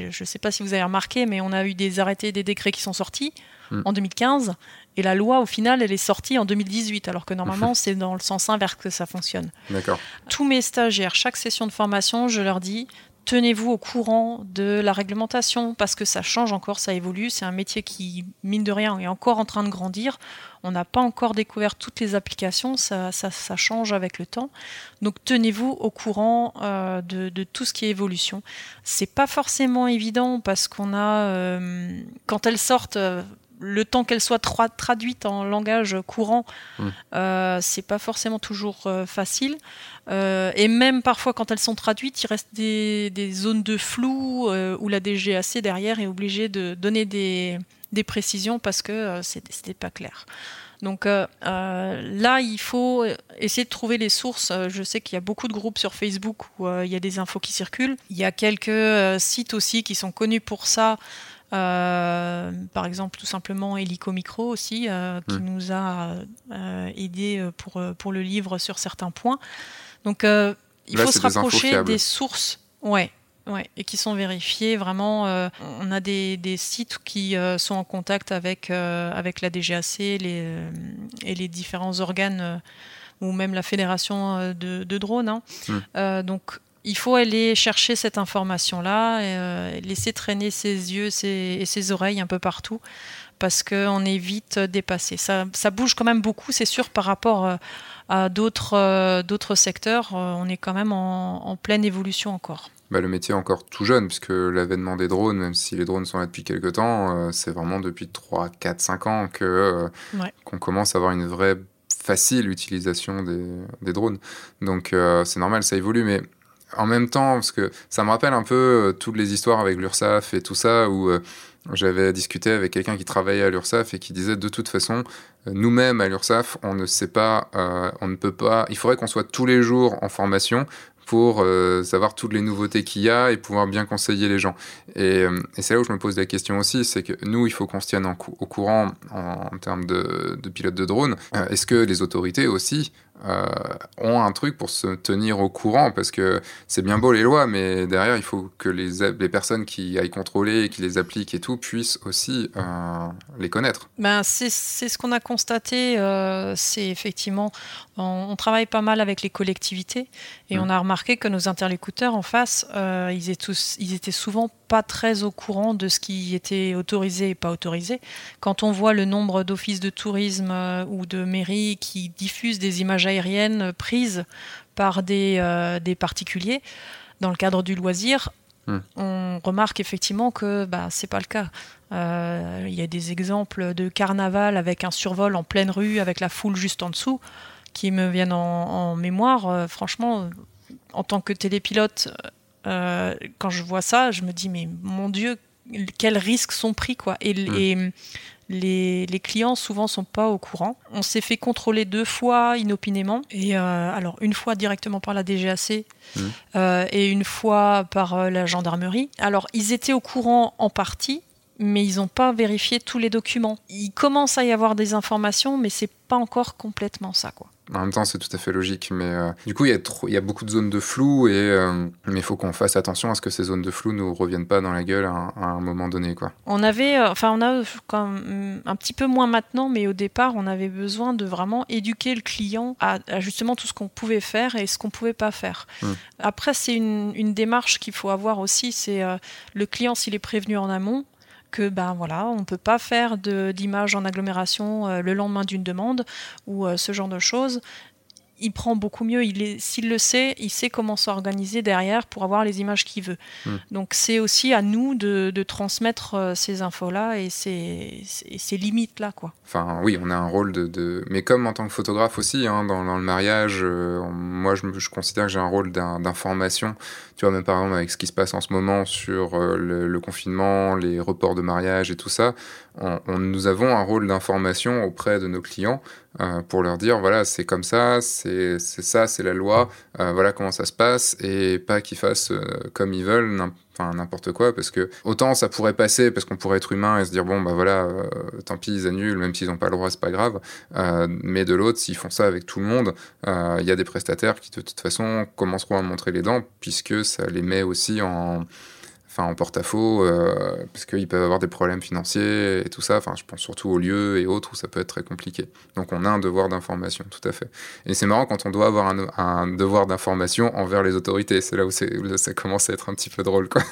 ne sais pas si vous avez remarqué, mais on a eu des arrêtés et des décrets qui sont sortis hmm. en 2015. Et la loi, au final, elle est sortie en 2018, alors que normalement, c'est dans le sens inverse que ça fonctionne. D'accord. Tous mes stagiaires, chaque session de formation, je leur dis tenez-vous au courant de la réglementation parce que ça change encore, ça évolue. C'est un métier qui, mine de rien, est encore en train de grandir. On n'a pas encore découvert toutes les applications, ça, change avec le temps. Donc tenez-vous au courant euh, de, tout ce qui est évolution. C'est pas forcément évident parce qu'on a, euh, quand elles sortent, euh, le temps qu'elles soient traduites en langage courant, mmh. c'est pas forcément toujours facile. Euh, et même parfois, quand elles sont traduites, il reste des, zones de flou euh, où la DGAC derrière est obligée de donner des, précisions parce que euh, c'était pas clair. Donc là, il faut essayer de trouver les sources. Je sais qu'il y a beaucoup de groupes sur Facebook où il y a des infos qui circulent. Il y a quelques sites aussi qui sont connus pour ça. Par exemple, tout simplement Helico Micro aussi, qui mmh. nous a aidé pour, pour le livre sur certains points. Donc, euh, il faut se rapprocher des, sources. Ouais. Ouais, et qui sont vérifiées vraiment. Euh, on a des, sites qui euh, sont en contact avec, avec la DGAC les, et les différents organes ou même la fédération de, drones. Hein. Hmm. donc il faut aller chercher cette information-là, laisser traîner ses yeux et ses oreilles un peu partout parce qu'on est vite dépassé. Ça, ça, bouge quand même beaucoup, c'est sûr, par rapport à d'autres euh, d'autres secteurs, euh, on est quand même en, pleine évolution encore. bah, le métier est encore tout jeune, puisque l'avènement des drones, même si les drones sont là depuis quelques temps, c'est vraiment depuis 3, 4, 5 ans que qu'on commence à avoir une vraie facile utilisation des, des drones. Donc c'est normal, ça évolue, mais en même temps, parce que ça me rappelle un peu toutes les histoires avec l'URSAF et tout ça, où j'avais discuté avec quelqu'un qui travaillait à l'URSAF et qui disait de toute façon, euh, nous-mêmes à l'URSAF, on ne sait pas, euh, on ne peut pas, il faudrait qu'on soit tous les jours en formation pour euh, savoir toutes les nouveautés qu'il y a et pouvoir bien conseiller les gens. Et, c'est là où je me pose la question aussi, c'est que nous, il faut qu'on se tienne au courant en, termes de, de pilotes de drones. Est-ce que les autorités aussi euh, ont un truc pour se tenir au courant parce que c'est bien beau les lois, mais derrière il faut que les, les personnes qui aillent contrôler, qui les appliquent et tout puissent aussi euh, les connaître. Ben, c'est ce qu'on a constaté, euh, c'est effectivement, on, travaille pas mal avec les collectivités et mmh. on a remarqué que nos interlocuteurs en face, ils, étaient tous, ils étaient souvent pas très au courant de ce qui était autorisé et pas autorisé. Quand on voit le nombre d'offices de tourisme ou de mairies qui diffusent des images aériennes prises par des, euh, des particuliers dans le cadre du loisir, hmm. on remarque effectivement que bah, c'est pas le cas. Euh, il y a des exemples de carnaval avec un survol en pleine rue, avec la foule juste en dessous, qui me viennent en, mémoire. Euh, franchement, en tant que télépilote, quand je vois ça, je me dis mais mon Dieu, quels risques sont pris quoi. Et, hmm. et les, clients souvent sont pas au courant. On s'est fait contrôler deux fois inopinément, et euh, alors une fois directement par la DGAC mmh. euh, et une fois par euh, la gendarmerie. Alors ils étaient au courant en partie, mais ils n'ont pas vérifié tous les documents. Il commence à y avoir des informations, mais c'est pas encore complètement ça, quoi. En même temps, c'est tout à fait logique, mais euh, du coup, il y, a il y a beaucoup de zones de flou, et, euh, mais il faut qu'on fasse attention à ce que ces zones de flou nous reviennent pas dans la gueule à, un moment donné. Quoi. On avait, euh, enfin, on a un petit peu moins maintenant, mais au départ, on avait besoin de vraiment éduquer le client à, justement tout ce qu'on pouvait faire et ce qu'on pouvait pas faire. Hmm. Après, c'est une, une démarche qu'il faut avoir aussi, c'est le client, s'il est prévenu en amont, que ben voilà, on ne peut pas faire d'image en agglomération euh, le lendemain d'une demande ou euh, ce genre de choses il prend beaucoup mieux. Il s'il le sait, il sait comment s'organiser derrière pour avoir les images qu'il veut. Hmm. Donc c'est aussi à nous de, transmettre euh, ces infos-là et ces, ces, limites-là. quoi. Enfin oui, on a un rôle de... Mais comme en tant que photographe aussi, hein, dans, le mariage, moi je, je, considère que j'ai un rôle d'information tu vois, même par exemple avec ce qui se passe en ce moment sur euh, le, confinement, les reports de mariage et tout ça, on, nous avons un rôle d'information auprès de nos clients euh, pour leur dire voilà, c'est comme ça, c'est ça, c'est la loi, euh, voilà comment ça se passe, et pas qu'ils fassent comme ils veulent, n'importe quoi parce que autant ça pourrait passer parce qu'on pourrait être humain et se dire bon bah voilà euh, tant pis ils annulent même s'ils n'ont pas le droit c'est pas grave. Euh, mais de l'autre s'ils font ça avec tout le monde euh, il y a des prestataires qui de toute façon commenceront à montrer les dents puisque ça les met aussi en enfin en porte-à-faux, euh, parce qu'ils peuvent avoir des problèmes financiers et tout ça. Enfin, je pense surtout aux lieux et autres où ça peut être très compliqué. Donc, on a un devoir d'information, tout à fait. Et c'est marrant quand on doit avoir un, devoir d'information envers les autorités. C'est là où, ça commence à être un petit peu drôle, quoi.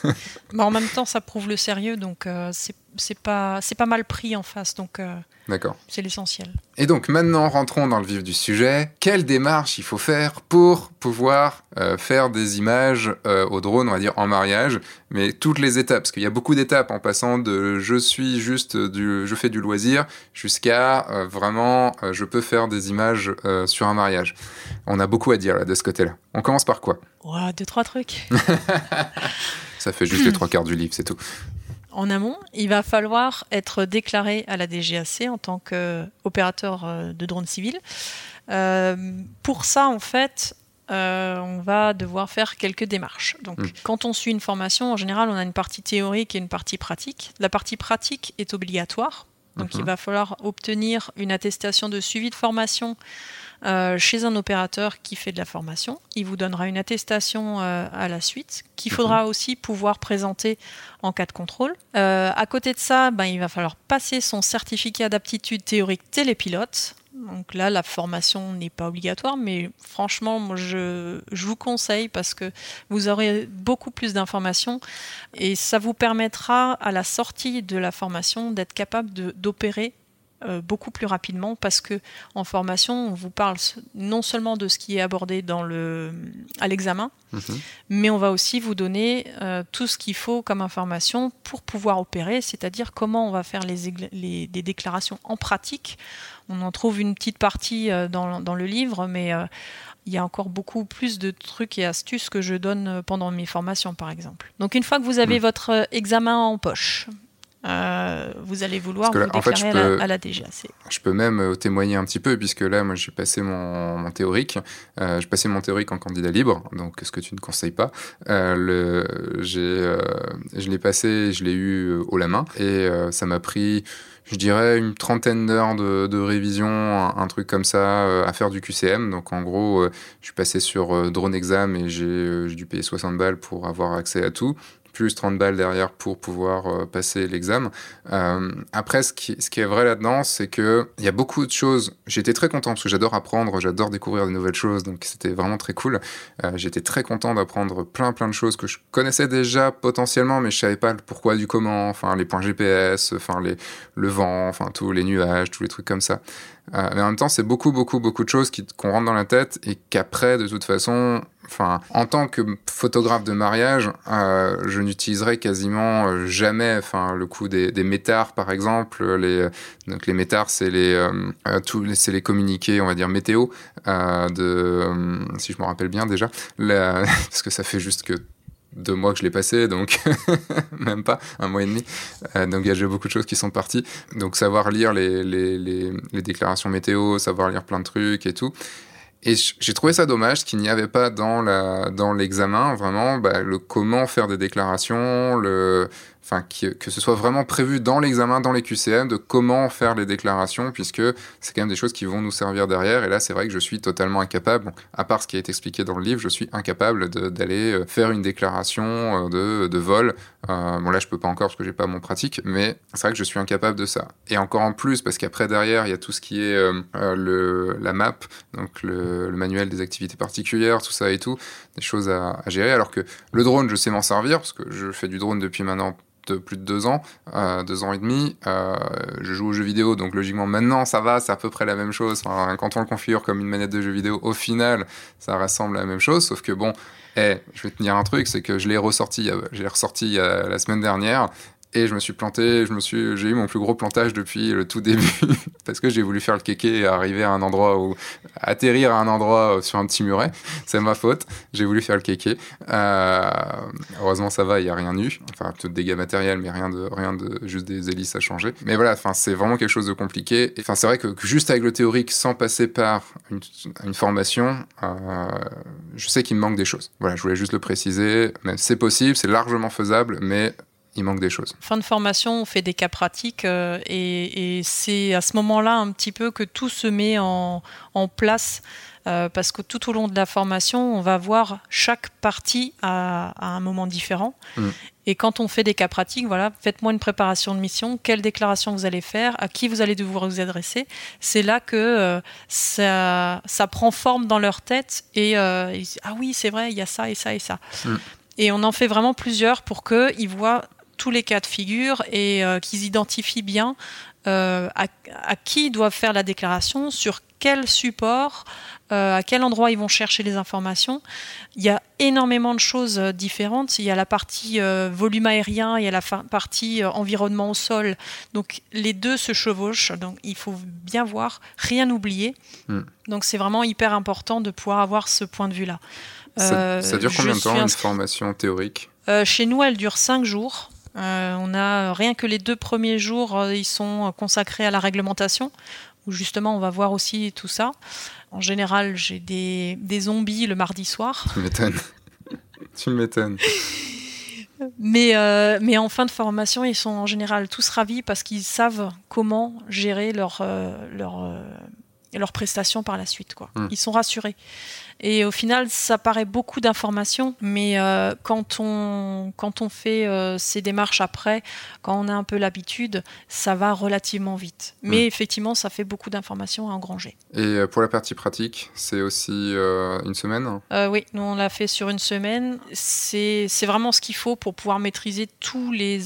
Mais en même temps, ça prouve le sérieux, donc euh, c'est pas c'est pas mal pris en face. Donc. Euh, D'accord. C'est l'essentiel. Et donc maintenant, rentrons dans le vif du sujet. Quelle démarche il faut faire pour pouvoir faire des images au drone, on va dire en mariage, mais toutes les étapes, parce qu'il y a beaucoup d'étapes en passant de je suis juste du, je fais du loisir jusqu'à euh, vraiment je peux faire des images sur un mariage. On a beaucoup à dire là de ce côté-là. On commence par quoi? Ouais, deux trois trucs. Ça fait juste les trois quarts du livre, c'est tout en amont, il va falloir être déclaré à la DGAC en tant qu'opérateur euh, de drone civil. Euh, pour ça, en fait, euh, on va devoir faire quelques démarches. Donc, hmm. quand on suit une formation, en général, on a une partie théorique et une partie pratique. La partie pratique est obligatoire. Donc, il mhm. va falloir obtenir une attestation de suivi de formation euh, chez un opérateur qui fait de la formation. Il vous donnera une attestation euh, à la suite qu'il faudra aussi pouvoir présenter en cas de contrôle. Euh, à côté de ça, ben, il va falloir passer son certificat d'aptitude théorique télépilote. Donc là, la formation n'est pas obligatoire, mais franchement, moi, je, je, vous conseille parce que vous aurez beaucoup plus d'informations et ça vous permettra à la sortie de la formation d'être capable d'opérer euh, beaucoup plus rapidement parce que en formation, on vous parle non seulement de ce qui est abordé dans le, à l'examen, mhm. mais on va aussi vous donner euh, tout ce qu'il faut comme information pour pouvoir opérer, c'est-à-dire comment on va faire les, les, des déclarations en pratique. On en trouve une petite partie dans, dans le livre, mais il y a encore beaucoup plus de trucs et astuces que je donne euh, pendant mes formations, par exemple. Donc, une fois que vous avez hmm. votre euh, examen en poche, euh, vous allez vouloir vous déclarer à, la, DGAC. Je peux même témoigner un petit peu, puisque là, moi, j'ai passé mon, théorique. j'ai passé mon théorique en candidat libre, donc ce que tu ne conseilles pas. le, je l'ai passé, je l'ai eu haut la main, et ça m'a pris je dirais une trentaine d'heures de, révision, un, truc comme ça, euh, à faire du QCM. Donc en gros, euh, je suis passé sur euh, Drone Exam et j'ai dû payer 60 balles pour avoir accès à tout plus 30 balles derrière pour pouvoir euh, passer l'examen. Euh, après, ce qui, est vrai là-dedans, c'est qu'il y a beaucoup de choses. J'étais très content parce que j'adore apprendre, j'adore découvrir de nouvelles choses, donc c'était vraiment très cool. Euh, j'étais très content d'apprendre plein plein de choses que je connaissais déjà potentiellement, mais je savais pas le pourquoi du comment, enfin les points GPS, enfin les, le vent, enfin tous les nuages, tous les trucs comme ça. mais en même temps, c'est beaucoup, beaucoup, beaucoup de choses qu'on rentre dans la tête et qu'après, de toute façon, Enfin, en tant que photographe de mariage, euh, je n'utiliserai quasiment euh, jamais, enfin, le coup des, des métars, par exemple. Les, donc les métars, c'est les, euh, c'est les communiqués, on va dire météo, de, si je me rappelle bien déjà, parce que ça fait juste que deux mois que je l'ai passé, donc même pas un mois et demi. donc il y a beaucoup de choses qui sont parties. Donc savoir lire les, déclarations météo, savoir lire plein de trucs et tout. Et j'ai trouvé ça dommage qu'il n'y avait pas dans la dans l'examen vraiment bah, le comment faire des déclarations, le que ce soit vraiment prévu dans l'examen, dans les QCM, de comment faire les déclarations, puisque c'est quand même des choses qui vont nous servir derrière. Et là, c'est vrai que je suis totalement incapable, à part ce qui été expliqué dans le livre, je suis incapable d'aller euh, faire une déclaration euh, de, vol. Euh, bon là, je peux pas encore parce que j'ai pas mon pratique, mais c'est vrai que je suis incapable de ça. Et encore en plus, parce qu'après derrière, il y a tout ce qui est la map, donc le, manuel des activités particulières, tout ça et tout, des choses à gérer. Alors que le drone, je sais m'en servir parce que je fais du drone depuis maintenant plus de deux ans, euh, deux ans et demi. Euh, je joue aux jeux vidéo, donc logiquement maintenant ça va, c'est à peu près la même chose. quand on le configure comme une manette de jeu vidéo, au final, ça ressemble à la même chose, sauf que bon, eh, je vais te dire un truc, c'est que je l'ai ressorti, j'ai ressorti la semaine dernière et je me suis planté, je me suis, j'ai eu mon plus gros plantage depuis le tout début parce que j'ai voulu faire le kéké et arriver à un endroit où atterrir à un endroit sur un petit muret. C'est ma faute. J'ai voulu faire le kéké. Euh, heureusement ça va, il y a rien eu. Enfin peut-être dégâts matériels, mais rien de rien de juste des hélices à changer. Mais voilà, enfin c'est vraiment quelque chose de compliqué. Enfin c'est vrai que, juste avec le théorique, sans passer par une, formation, euh, je sais qu'il me manque des choses. Voilà, je voulais juste le préciser. C'est possible, c'est largement faisable, mais il manque des choses. Fin de formation, on fait des cas pratiques euh, et, c'est à ce moment-là un petit peu que tout se met en, place euh, parce que tout au long de la formation, on va voir chaque partie à, un moment différent. Mm. Et quand on fait des cas pratiques, voilà, faites-moi une préparation de mission, quelle déclaration vous allez faire, à qui vous allez devoir vous adresser. C'est là que euh, ça, ça, prend forme dans leur tête et ah oui, c'est vrai, il y a ça et ça et ça. Mm. Et on en fait vraiment plusieurs pour qu'ils voient tous les cas de figure et euh, qu'ils identifient bien euh, à, qui ils doivent faire la déclaration, sur quel support, euh, à quel endroit ils vont chercher les informations. Il y a énormément de choses différentes. Il y a la partie volume aérien, il y a la partie environnement au sol. Donc les deux se chevauchent. Donc il faut bien voir, rien oublier. Hmm. Donc c'est vraiment hyper important de pouvoir avoir ce point de vue-là. Ça, dure combien de temps une formation théorique? Chez nous, elle dure cinq jours. Euh, on a rien que les deux premiers jours, euh, ils sont consacrés à la réglementation, où justement on va voir aussi tout ça. En général, j'ai des, zombies le mardi soir. Tu m'étonnes. tu m'étonnes. Mais, euh, mais en fin de formation, ils sont en général tous ravis parce qu'ils savent comment gérer leur, leur, leurs prestations par la suite. Quoi. Hmm. Ils sont rassurés. Et au final, ça paraît beaucoup d'informations, mais euh, quand, on, quand on fait euh, ces démarches après, quand on a un peu l'habitude, ça va relativement vite. Mais hmm. effectivement, ça fait beaucoup d'informations à engranger. Et euh, pour la partie pratique, c'est aussi une semaine Oui, nous on l'a fait sur une semaine. C'est vraiment ce qu'il faut pour pouvoir maîtriser tous les,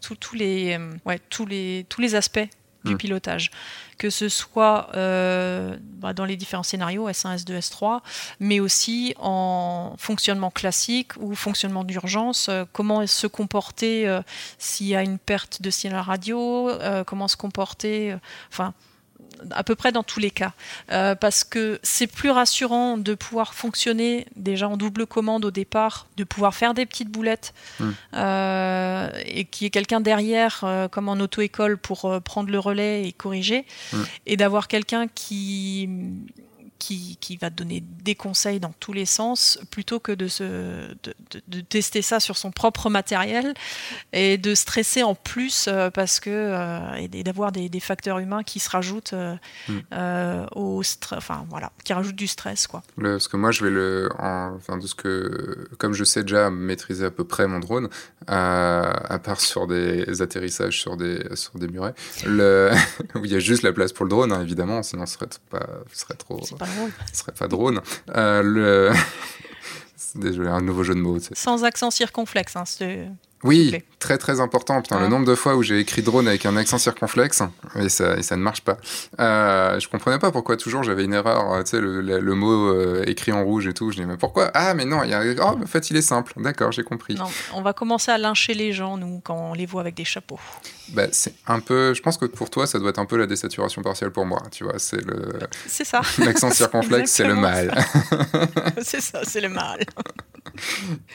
tous, les, ouais, tous les, tous les aspects du pilotage, que ce soit euh, bah, dans les différents scénarios S1, S2, S3, mais aussi en fonctionnement classique ou fonctionnement d'urgence, euh, comment se comporter euh, s'il y a une perte de signal radio, comment se comporter, enfin à peu près dans tous les cas. Euh, parce que c'est plus rassurant de pouvoir fonctionner déjà en double commande au départ, de pouvoir faire des petites boulettes hmm. euh, et qu'il y ait quelqu'un derrière, euh, comme en auto-école, pour prendre le relais et corriger, hmm. et d'avoir quelqu'un qui qui, va donner des conseils dans tous les sens, plutôt que de, se, de, tester ça sur son propre matériel et de stresser en plus euh, parce que euh, et d'avoir des, facteurs humains qui se rajoutent euh, hmm. au enfin voilà, qui rajoutent du stress quoi. Le, parce que moi je vais le, enfin de ce que, comme je sais déjà maîtriser à peu près mon drone, à part sur des atterrissages sur des sur des murets, le, où il y a juste la place pour le drone hein, évidemment, sinon ce serait pas, ce serait trop. Ce serait pas drone. Euh, le... Désolé, un nouveau jeu de mots. Sans accent circonflexe. Hein, oui, très très important. Putain, le nombre de fois où j'ai écrit drone avec un accent circonflexe et ça, et ça ne marche pas. Euh, je comprenais pas pourquoi toujours j'avais une erreur. Euh, tu sais, le, le, mot euh, écrit en rouge et tout. Je dis mais pourquoi? Ah mais non, il y a... oh, en fait il est simple. D'accord, j'ai compris. Non, on va commencer à lyncher les gens nous quand on les voit avec des chapeaux. Bah, c'est un peu. Je pense que pour toi ça doit être un peu la désaturation partielle pour moi. Tu vois, c'est le. C'est ça. L'accent circonflexe, c'est le mal. c'est ça, c'est le mal.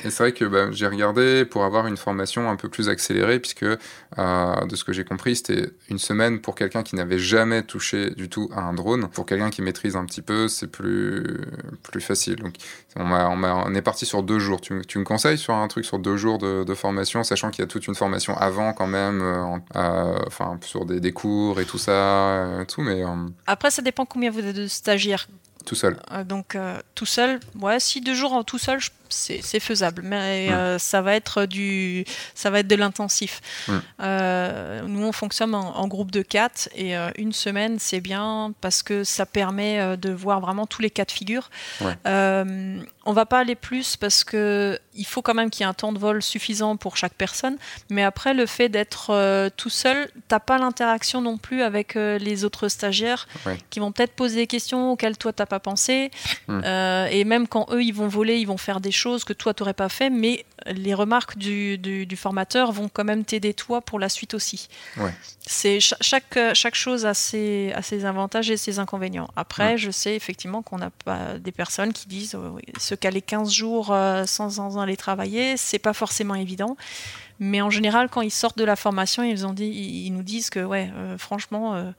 Et c'est vrai que bah, j'ai regardé pour avoir une formation un peu plus accélérée, puisque euh, de ce que j'ai compris, c'était une semaine pour quelqu'un qui n'avait jamais touché du tout à un drone. Pour quelqu'un qui maîtrise un petit peu, c'est plus, plus facile. Donc on, on, on, est parti sur deux jours. Tu, tu, me conseilles sur un truc sur deux jours de, de formation, sachant qu'il y a toute une formation avant quand même, euh, euh, enfin sur des, des, cours et tout ça, tout, mais... Après, ça dépend combien vous êtes de stagiaires. Tout seul. donc tout seul, ouais, si deux jours en tout seul, je c'est faisable, mais euh, ça va être du, ça va être de l'intensif. Euh, nous, on fonctionne en, groupe de quatre et euh, une semaine, c'est bien parce que ça permet de voir vraiment tous les cas de figure. on va pas aller plus parce que il faut quand même qu'il y ait un temps de vol suffisant pour chaque personne. Mais après, le fait d'être tout seul, t'as pas l'interaction non plus avec les autres stagiaires qui vont peut-être poser des questions auxquelles toi t'as pas pensé. et même quand eux, ils vont voler, ils vont faire des choses que toi, tu n'aurais pas fait, mais les remarques du, du, formateur vont quand même t'aider toi pour la suite aussi. C'est chaque, chaque chose a ses, a ses avantages et ses inconvénients. Après, je sais effectivement qu'on a pas des personnes qui disent euh, se caler 15 jours euh, sans, sans aller travailler, c'est pas forcément évident. Mais en général, quand ils sortent de la formation, ils, ont dit, ils nous disent que, ouais, euh, franchement,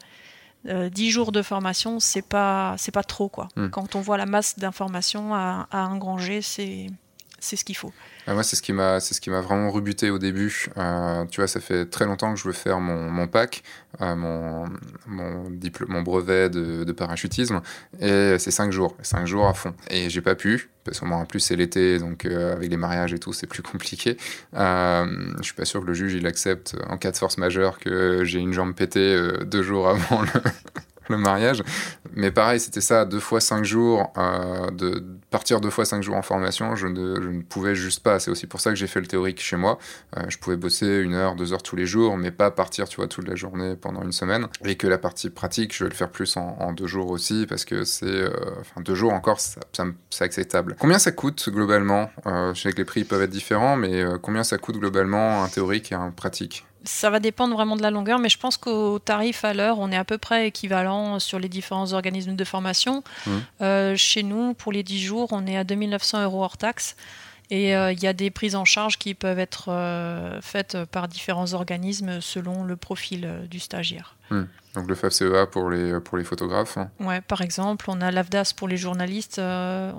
10 jours de formation, c'est pas, c'est pas trop, quoi. Hmm. Quand on voit la masse d'informations à, à engranger, c'est c'est ce qu'il faut. Ah, moi, c'est ce qui m'a, c'est ce qui m'a vraiment rebuté au début. Euh, tu vois, ça fait très longtemps que je veux faire mon, mon PAC, euh, mon, mon, mon brevet de, parachutisme, et c'est cinq jours, cinq jours à fond. Et j'ai pas pu, parce que moi, en plus, c'est l'été, donc euh, avec les mariages et tout, c'est plus compliqué. je suis pas sûr que le juge, il accepte en cas de force majeure que j'ai une jambe pétée deux jours avant le, le mariage. Mais pareil, c'était ça, deux fois cinq jours, euh, de partir deux fois cinq jours en formation, je ne, je ne pouvais juste pas. C'est aussi pour ça que j'ai fait le théorique chez moi. Euh, je pouvais bosser une heure, deux heures tous les jours, mais pas partir, tu vois, toute la journée pendant une semaine. Et que la partie pratique, je vais le faire plus en, deux jours aussi, parce que c'est, euh, enfin, deux jours encore, ça, c'est acceptable. Combien ça coûte globalement? Je sais que les prix peuvent être différents, mais combien ça coûte globalement un théorique et un pratique? Ça va dépendre vraiment de la longueur, mais je pense qu'au tarif à l'heure, on est à peu près équivalent sur les différents organismes de formation. Mmh. Euh, chez nous, pour les 10 jours, on est à 2900 euros hors taxe. Et euh, il y a des prises en charge qui peuvent être euh, faites par différents organismes selon le profil du stagiaire. Mmh. Donc le FAFCEA pour les, pour les photographes. Ouais, par exemple, on a l'AFDAS pour les journalistes, euh,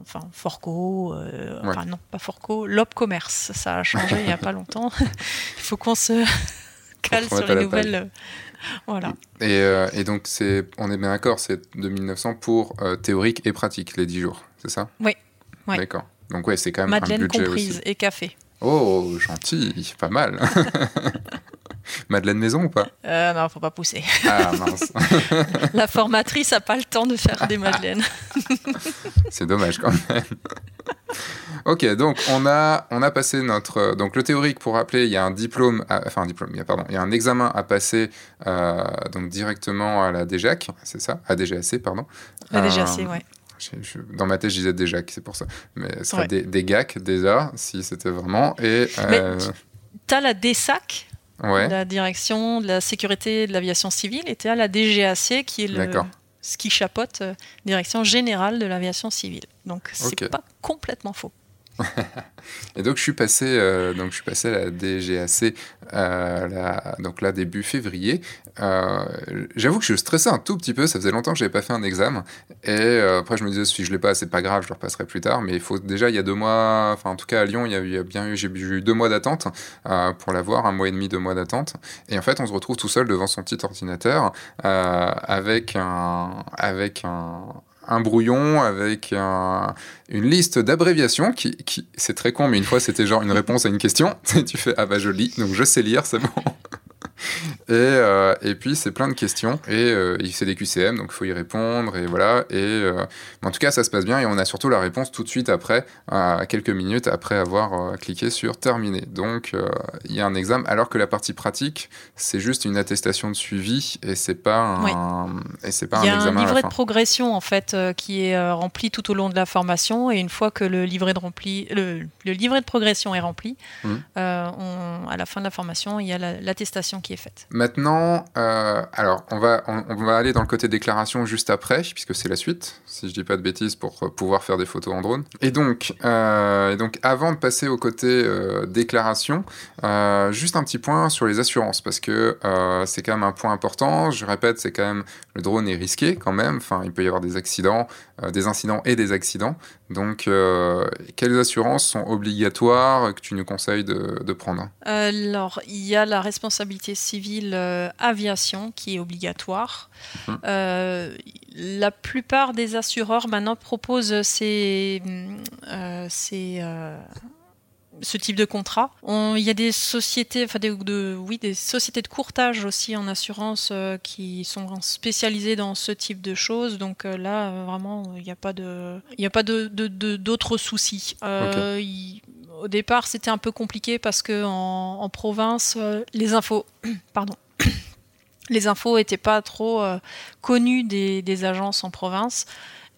enfin Forco, euh, enfin non, pas Forco, L'Op Commerce, ça a changé il n'y a pas longtemps. il faut qu'on se cale sur les nouvelles. Euh, voilà. Et, et donc, c'est, on est bien d'accord, c'est 2900 pour théorique et pratique, les 10 jours, c'est ça? Oui. Ouais. D'accord. Donc ouais, c'est quand même Madeleine un budget comprise et café. Oh, gentil, pas mal. Madeleine Maison ou pas euh, Non, faut pas pousser. Ah mince. La formatrice n'a pas le temps de faire des madeleines. C'est dommage quand même. ok, donc on a, on a passé notre. Donc le théorique, pour rappeler, il y a un diplôme, enfin un diplôme, il y a, pardon, il y a un examen à passer euh, donc directement à la DGAC, c'est ça? À DGAC, pardon. La DGAC, euh, ouais. dans ma tête, je disais DGAC, c'est pour ça. Mais ce serait des, des, GAC déjà, si c'était vraiment. Et. Euh... Tu as la DSAC la direction de la sécurité de l'aviation civile, tu as la DGAC qui est le, ce qui chapeaute euh, direction générale de l'aviation civile. Donc c'est pas complètement faux. et donc je suis passé, euh, donc je suis passé à la DGAC, euh, donc là début février. Euh, j'avoue que je stressais un tout petit peu, ça faisait longtemps que j'avais pas fait un examen. Et après je me disais si je l'ai pas, c'est pas grave, je le repasserai plus tard. Mais il faut déjà il y a deux mois, enfin en tout cas à Lyon, il y a, bien eu, j'ai eu deux mois d'attente pour l'avoir, un mois et demi, deux mois d'attente. Et en fait on se retrouve tout seul devant son petit ordinateur avec un, avec un un brouillon avec une liste d'abréviations qui, qui c'est très con, mais une fois c'était genre une réponse à une question. tu fais ah bah je lis, donc je sais lire, c'est bon. Et, euh, et, puis, c'est plein de questions. Et euh, c'est des QCM, donc il faut y répondre. Et voilà. Et, euh, en tout cas, ça se passe bien. Et on a surtout la réponse tout de suite après, à quelques minutes après avoir cliqué sur terminer. Donc, il y a un examen. Alors que la partie pratique, c'est juste une attestation de suivi et c'est pas un, et c'est pas un examen. Il y a un livret de progression, en fait, qui est rempli tout au long de la formation. Et une fois que le livret de, rempli, le, livret de progression est rempli, mmh. on, à la fin de la formation, il y a l'attestation qui est faite. Maintenant, euh, alors on va, on, va aller dans le côté déclaration juste après, puisque c'est la suite, si je dis pas de bêtises, pour pouvoir faire des photos en drone. Et donc, euh, et donc avant de passer au côté euh, déclaration, juste un petit point sur les assurances, parce que c'est quand même un point important. Je répète, c'est quand même le drone est risqué quand même. Enfin, il peut y avoir des accidents, des incidents et des accidents. Donc, quelles assurances sont obligatoires que tu nous conseilles de, de prendre? Alors, il y a la responsabilité civile euh, aviation qui est obligatoire. Mhm. Euh, la plupart des assureurs maintenant proposent ces, euh, ce type de contrat. il y a des sociétés, enfin de, oui, des sociétés de courtage aussi en assurance qui sont spécialisées dans ce type de choses. Donc là, vraiment, il n'y a pas de, il a pas de, d'autres soucis au départ, c'était un peu compliqué parce que en, province, euh, les infos, pardon, les infos n'étaient pas trop euh, connues des, agences en province.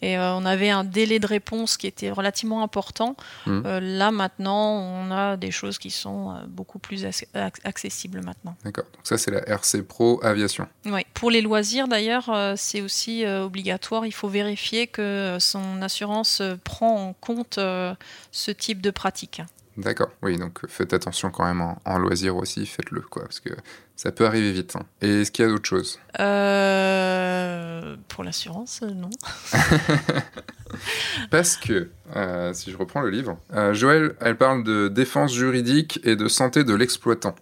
Et euh, on avait un délai de réponse qui était relativement important. Mmh. là, maintenant, on a des choses qui sont beaucoup plus accessibles maintenant. D'accord. Donc ça, c'est la RC Pro Aviation. Oui. Pour les loisirs, d'ailleurs, c'est aussi obligatoire. Il faut vérifier que son assurance prend en compte ce type de pratique. D'accord, oui, donc faites attention quand même en, loisir aussi, faites-le, quoi, parce que ça peut arriver vite. Hein. Et est-ce qu'il y a d'autres choses? Euh, Pour l'assurance, euh, non. parce que, euh, si je reprends le livre, Joël, elle parle de défense juridique et de santé de l'exploitant.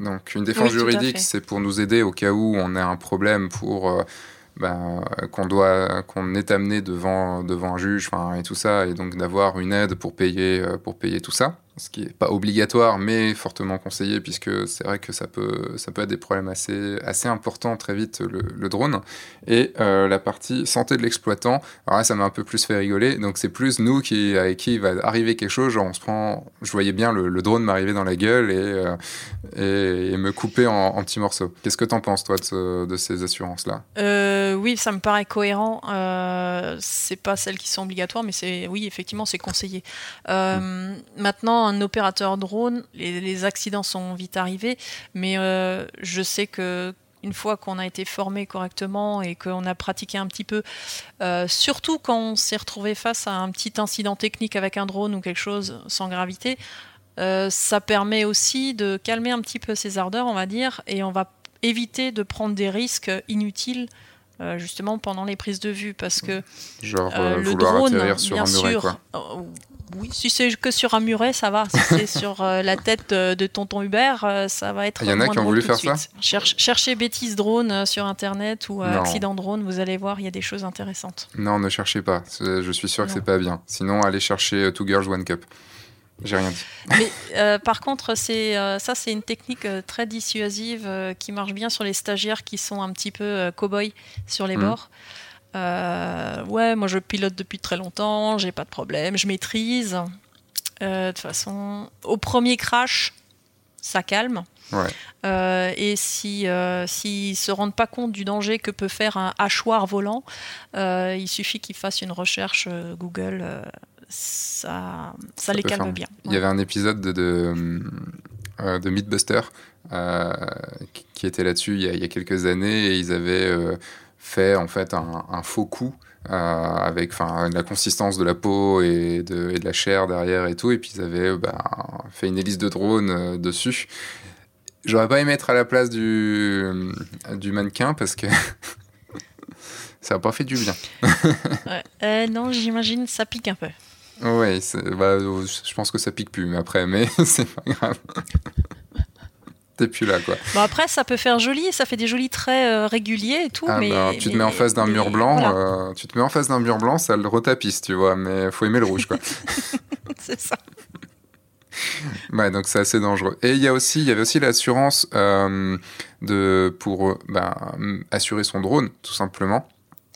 Donc une défense juridique, c'est pour nous aider au cas où on a un problème pour ben, qu'on doit qu'on est amené devant devant un juge et tout ça et donc d'avoir une aide pour payer pour payer tout ça ce qui n'est pas obligatoire, mais fortement conseillé, puisque c'est vrai que ça peut, ça peut être des problèmes assez, assez importants très vite, le, drone. Et euh, la partie santé de l'exploitant, alors là, ça m'a un peu plus fait rigoler, donc c'est plus nous qui, avec qui va arriver quelque chose, genre on se prend, je voyais bien le, drone m'arriver dans la gueule et, euh, et, me couper en, petits morceaux. Qu'est-ce que tu en penses, toi, de, de ces assurances-là? Euh, Oui, ça me paraît cohérent. c'est pas celles qui sont obligatoires, mais c'est, oui, effectivement, c'est conseillé. Mmh. Maintenant, un opérateur drone, les, accidents sont vite arrivés, mais euh, je sais que une fois qu'on a été formé correctement et qu'on a pratiqué un petit peu, euh, surtout quand on s'est retrouvé face à un petit incident technique avec un drone ou quelque chose sans gravité, euh, ça permet aussi de calmer un petit peu ses ardeurs, on va dire, et on va éviter de prendre des risques inutiles justement pendant les prises de vue parce que genre le drone sur bien un muret, sûr oui, si c'est que sur un muret, ça va. Si c'est sur euh, la tête de, tonton Hubert, euh, ça va être. Il y en a qui ont voulu faire ça Cherchez bêtises drone euh, sur internet ou accident drone, vous allez voir, il y a des choses intéressantes. Non, ne cherchez pas. Je suis sûr que c'est pas bien. Sinon, allez chercher Two Girls One Cup. J'ai rien dit. Mais par contre, c'est ça, c'est une technique très dissuasive qui marche bien sur les stagiaires qui sont un petit peu cow-boy sur les mmh. bords. Euh, ouais, moi je pilote depuis très longtemps, j'ai pas de problème, je maîtrise. de toute façon, au premier crash, ça calme. Euh, et si euh, s'ils se rendent pas compte du danger que peut faire un hachoir volant, euh, il suffit qu'ils fassent une recherche Google. Ça, ça, les calme bien. Il y avait un épisode de, de, de Mythbuster qui était là-dessus il, y a quelques années et ils avaient fait en fait un, faux coup. avec la consistance de la peau et de, et de, la chair derrière et tout. Et puis ils avaient bah, fait une hélice de drone dessus. J'aurais pas aimé être à la place du, du mannequin parce que ça n'a pas fait du bien. Euh, non, j'imagine ça pique un peu. Oui, bah, je pense que ça pique plus mais après, mais c'est pas grave. T'es plus là, quoi. Bon, après, ça peut faire joli, ça fait des jolis traits euh, réguliers et tout. Ah, mais, bah, tu te mets en face d'un mur blanc, euh, tu te mets en face d'un mur blanc, ça le retapisse, tu vois, mais faut aimer le rouge, quoi. c'est ça. ouais, donc c'est assez dangereux. Et il y a aussi, il y avait aussi l'assurance euh, de pour ben, assurer son drone, tout simplement.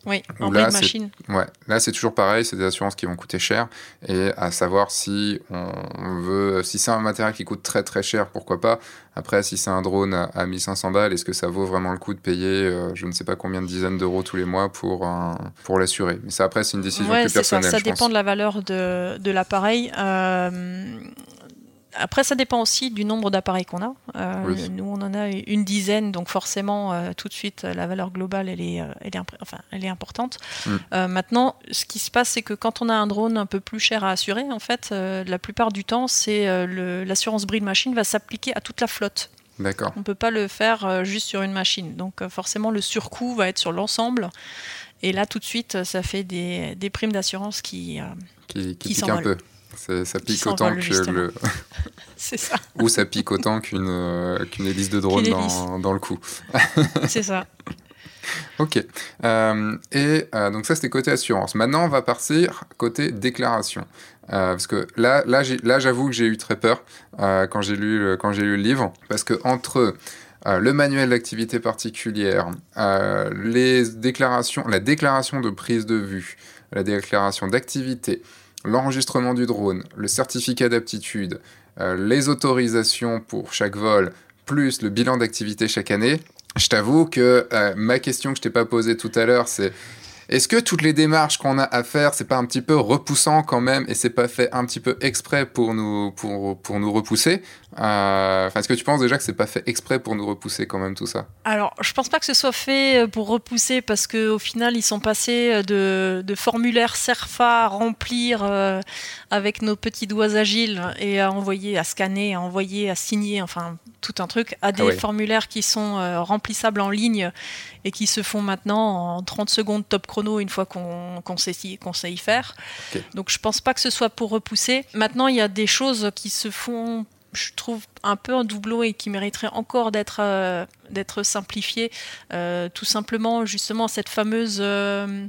Oui, en là, machine. Ouais, là c'est toujours pareil, c'est des assurances qui vont coûter cher et à savoir si on veut, si c'est un matériel qui coûte très très cher, pourquoi pas. Après, si c'est un drone à, 1500 balles, est-ce que ça vaut vraiment le coup de payer, euh, je ne sais pas combien de dizaines d'euros tous les mois pour pour l'assurer. Mais ça après c'est une décision plus personnelle. Ça, ça dépend de la valeur de, de l'appareil. Euh, après, ça dépend aussi du nombre d'appareils qu'on a. Euh, nous, on en a une dizaine, donc forcément, euh, tout de suite, la valeur globale, elle est, euh, elle est, enfin, elle est importante. Mm. maintenant, ce qui se passe, c'est que quand on a un drone un peu plus cher à assurer, en fait, la plupart du temps, c'est l'assurance bris de machine va s'appliquer à toute la flotte. D'accord. On ne peut pas le faire juste sur une machine. Donc, forcément, le surcoût va être sur l'ensemble. Et là, tout de suite, ça fait des, des primes d'assurance qui, qui, qui, qui un peu. Ça pique autant que le. C'est ça. Ou ça pique autant qu'une euh, qu'une hélice de drone dans, dans, le cou. C'est ça. Ok. Euh, et euh, donc ça, c'était côté assurance. Maintenant, on va partir côté déclaration. parce que là, là, là j'avoue que j'ai eu très peur quand j'ai lu, le, quand lu le livre. Parce que entre le manuel d'activité particulière, les déclarations, la déclaration de prise de vue, la déclaration d'activité, l'enregistrement du drone, le certificat d'aptitude, euh, les autorisations pour chaque vol, plus le bilan d'activité chaque année, je t'avoue que euh, ma question que je t'ai pas posée tout à l'heure, c'est est-ce que toutes les démarches qu'on a à faire, c'est pas un petit peu repoussant quand même et c'est pas fait un petit peu exprès pour nous, pour, pour nous repousser? Euh, Est-ce que tu penses déjà que c'est pas fait exprès pour nous repousser quand même tout ça? Alors, je pense pas que ce soit fait euh, pour repousser parce qu'au final, ils sont passés euh, de, de formulaires CERFA à remplir avec nos petits doigts agiles et à envoyer, à scanner, à envoyer, à signer, enfin tout un truc, à ah des formulaires qui sont remplissables en ligne et qui se font maintenant en 30 secondes top chrono une fois qu'on sait, sait, y faire. Donc je pense pas que ce soit pour repousser. Maintenant, il y a des choses qui se font je trouve un peu en doublon et qui mériteraient encore d'être euh, d'être. Euh, tout simplement, justement, cette fameuse euh,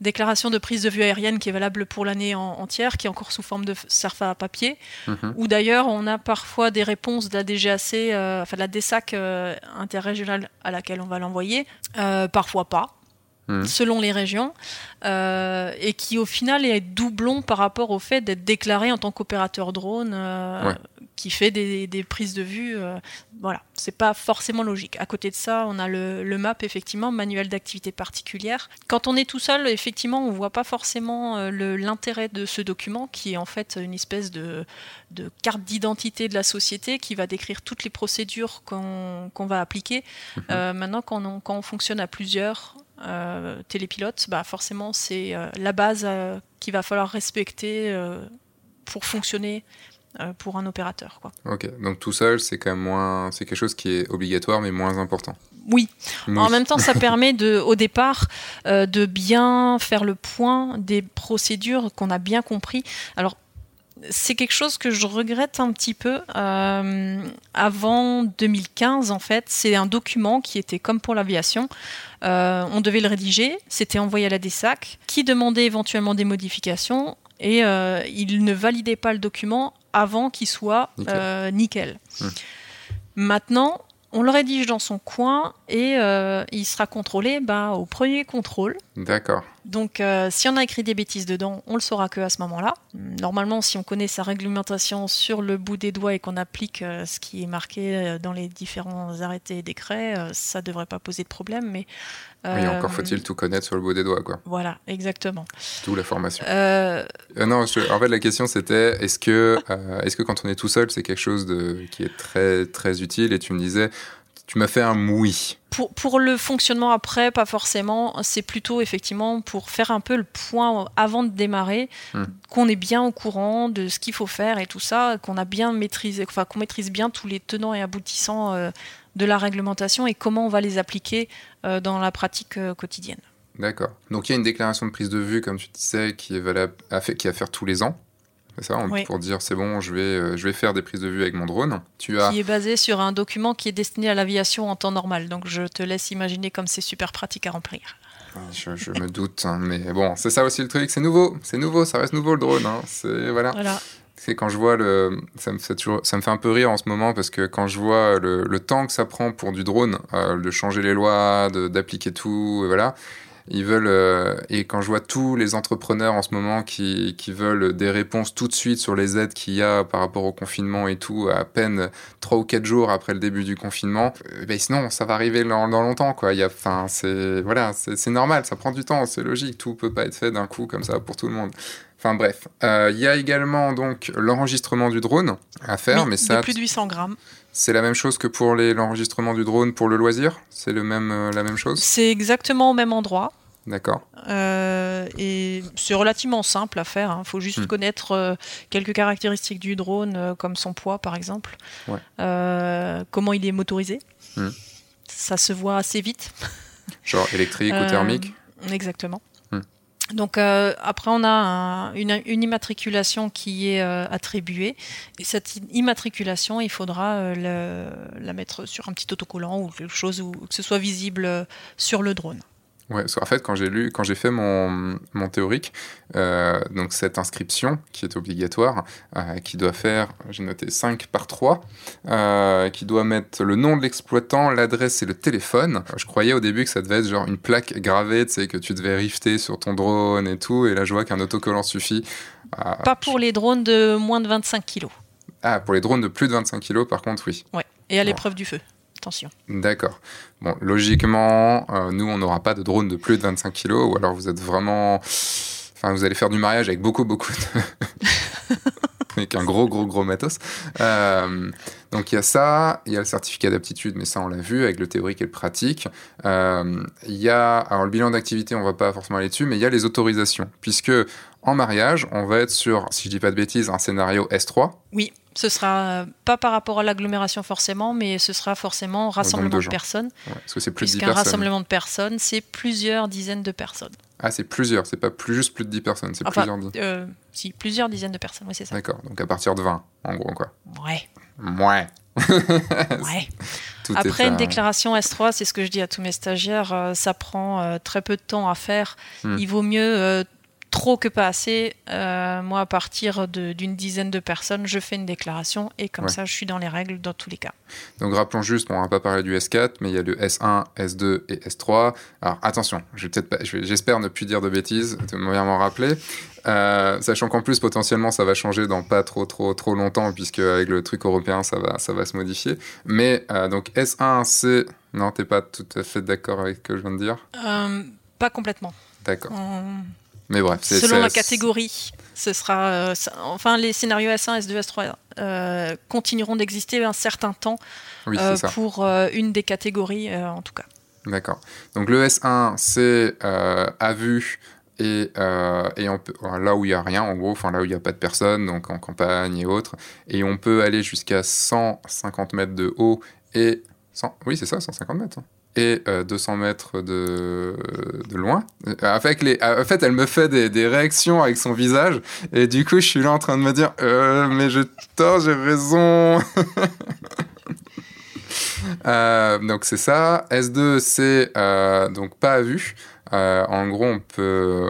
déclaration de prise de vue aérienne qui est valable pour l'année entière, qui est encore sous forme de CERFA à papier, mhm. ou d'ailleurs on a parfois des réponses de la DGAC, euh, enfin de la DSAC euh, interrégionale à laquelle on va l'envoyer, euh, parfois pas. Mhm. selon les régions, et qui au final est doublon par rapport au fait d'être déclaré en tant qu'opérateur drone qui fait des, prises de vue. Euh, voilà, c'est pas forcément logique. À côté de ça, on a le, MAP, effectivement, manuel d'activité particulière. Quand on est tout seul, effectivement, on voit pas forcément euh, l'intérêt de ce document, qui est en fait une espèce de, carte d'identité de la société qui va décrire toutes les procédures qu'on va appliquer. Mhm. Euh, maintenant, quand on, quand on, fonctionne à plusieurs, télépilotes, bah forcément c'est la base qu'il va falloir respecter pour fonctionner euh, pour un opérateur. Quoi. Ok, donc tout seul, c'est quand même moins, c'est quelque chose qui est obligatoire mais moins important. Oui. En même temps, ça permet de, au départ euh, de bien faire le point des procédures qu'on a bien compris. Alors, c'est quelque chose que je regrette un petit peu. Euh, avant 2015, en fait, c'est un document qui était comme pour l'aviation. on devait le rédiger, c'était envoyé à la DESAC, qui demandait éventuellement des modifications et il ne validait pas le document avant qu'il soit nickel. Euh, hum. Maintenant, on le rédige dans son coin et euh, il sera contrôlé bah, au premier contrôle. D'accord. Donc, euh, si on a écrit des bêtises dedans, on le saura que à ce moment-là. Normalement, si on connaît sa réglementation sur le bout des doigts et qu'on applique euh, ce qui est marqué dans les différents arrêtés et décrets, ça ne devrait pas poser de problème. Mais oui, encore faut-il tout connaître sur le bout des doigts, quoi. Voilà, exactement. Tout la formation. non, en fait, la question c'était est-ce que, est-ce que quand on est tout seul, c'est quelque chose de, qui est très très utile? Et tu me disais tu m'as fait un oui. Pour, pour, le fonctionnement après, pas forcément. C'est plutôt effectivement pour faire un peu le point avant de démarrer, hmm. qu'on est bien au courant de ce qu'il faut faire et tout ça, qu'on a bien maîtrisé, enfin qu'on maîtrise bien tous les tenants et aboutissants euh, de la réglementation et comment on va les appliquer euh, dans la pratique euh, quotidienne. D'accord. Donc il y a une déclaration de prise de vue, comme tu disais, qui est valable, à, qui à faire tous les ans ça, pour dire c'est bon, je vais, euh, je vais faire des prises de vue avec mon drone. Tu as... Qui est basé sur un document qui est destiné à l'aviation en temps normal. Donc je te laisse imaginer comme c'est super pratique à remplir. Je, me doute, hein, mais bon, c'est ça aussi le truc, c'est nouveau, c'est nouveau, ça reste nouveau le drone. Hein. C'est voilà. C'est quand je vois le, ça me fait toujours, ça me fait un peu rire en ce moment parce que quand je vois le, le temps que ça prend pour du drone, euh, de changer les lois, d'appliquer tout, voilà. Ils veulent, euh, et quand je vois tous les entrepreneurs en ce moment qui, qui veulent des réponses tout de suite sur les aides qu'il y a par rapport au confinement et tout, à peine 3 ou 4 jours après le début du confinement, euh, ben sinon ça va arriver dans, dans longtemps. Quoi. Il y a, c'est, voilà, c'est, normal, ça prend du temps, c'est logique, tout peut pas être fait d'un coup comme ça pour tout le monde. Enfin bref, euh, il y a également donc l'enregistrement du drone à faire, mais ça. De plus de 800 grammes. C'est la même chose que pour l'enregistrement du drone pour le loisir? C'est le même, euh, la même chose? C'est exactement au même endroit. D'accord. Euh, et c'est relativement simple à faire. Il hein. faut juste hmm. connaître euh, quelques caractéristiques du drone, comme son poids par exemple, comment il est motorisé. Hmm. Ça se voit assez vite. Genre électrique ou thermique Exactement. Donc euh, après, on a une, immatriculation qui est euh, attribuée. Et cette immatriculation, il faudra euh, la mettre sur un petit autocollant ou quelque chose où, que ce soit visible sur le drone. Ouais, en fait, quand j'ai lu, quand j'ai fait mon, mon théorique, euh, donc cette inscription qui est obligatoire, euh, qui doit faire, j'ai noté 5 par 3, euh, qui doit mettre le nom de l'exploitant, l'adresse et le téléphone. Je croyais au début que ça devait être genre une plaque gravée, tu sais, que tu devais rifter sur ton drone et tout, et là je vois qu'un autocollant suffit. Pas pour les drones de moins de 25 kg. Ah, pour les drones de plus de 25 kg, par contre, oui. Ouais, et à l'épreuve du feu. D'accord. Bon, logiquement, euh, nous, on n'aura pas de drone de plus de 25 kg, ou alors vous êtes vraiment. Enfin, vous allez faire du mariage avec beaucoup, beaucoup de. avec un gros, gros, gros matos. Euh, donc il y a ça, il y a le certificat d'aptitude, mais ça on l'a vu avec le théorique et le pratique. Euh, il y a, alors le bilan d'activité, on va pas forcément aller dessus, mais il y a les autorisations, puisque en mariage, on va être sur, si je dis pas de bêtises, un scénario S3. Oui. Ce sera euh, pas par rapport à l'agglomération forcément, mais ce sera forcément rassemblement de, personnes. parce que c'est plus de 10 personnes. rassemblement de personnes, c'est plusieurs dizaines de personnes. Ah, c'est plusieurs, c'est pas plus juste plus de 10 personnes, c'est plusieurs euh, si, plusieurs dizaines de personnes, oui, c'est ça. D'accord, donc à partir de 20, en gros, quoi. Ouais. Ouais. ouais. Après, une déclaration S3, c'est ce que je dis à tous mes stagiaires, euh, ça prend très peu de temps à faire. Hmm. Il vaut mieux trop que pas assez. Euh, moi, à partir d'une dizaine de personnes, je fais une déclaration et comme ça, je suis dans les règles dans tous les cas. Donc, rappelons juste, on n'a pas parlé du S4, mais il y a le S1, S2 et S3. Alors, attention, j'espère ne plus dire de bêtises, de m'en rappeler. Euh, sachant qu'en plus, potentiellement, ça va changer dans pas trop, trop, trop longtemps, puisque avec le truc européen, ça va, ça va se modifier. Mais euh, donc, S1, c'est. Non, t'es pas tout à fait d'accord avec ce que je viens de dire? Pas complètement. D'accord. Mais bref, selon la catégorie, ce sera, euh, enfin, les scénarios S1, S2, S3 continueront d'exister un certain temps euh, pour euh, une des catégories en tout cas. D'accord. Donc le S1, c'est à vue et, et on peut, là où il n'y a rien, en gros, enfin là où il n'y a pas de personne, donc en campagne et autres, et on peut aller jusqu'à 150 mètres de haut et 100, oui c'est ça, 150 mètres. Hein et 200 euh, mètres de, de loin. Avec les, en fait, elle me fait des, réactions avec son visage, et du coup, je suis là en train de me dire euh, Mais je tort, j'ai raison euh, Donc, c'est ça. S2, c'est donc pas à vue. en gros, on peut,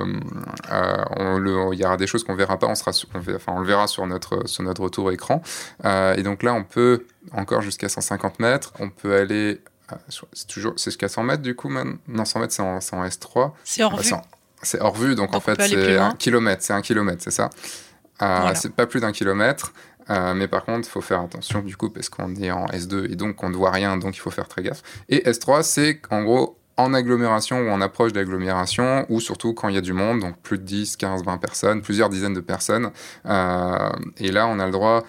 il y aura des choses qu'on verra pas, on sera, enfin, on le verra sur notre sur notre retour écran. et donc là, on peut encore jusqu'à 150 mètres. On peut aller, c'est toujours, c'est jusqu'à 100 mètres du coup. Non, 100 mètres, c'est en, en, S3. C'est hors vue. C'est hors vue, donc, en fait, c'est un kilomètre. C'est un kilomètre, c'est ça? Euh, C'est pas plus d'un kilomètre. Euh, mais par contre, il faut faire attention du coup parce qu'on est en S2 et donc on ne voit rien, donc il faut faire très gaffe. Et S3, c'est en gros en agglomération ou en approche d'agglomération, ou surtout quand il y a du monde, donc plus de 10, 15, 20 personnes, plusieurs dizaines de personnes. Euh, et là, on a le droit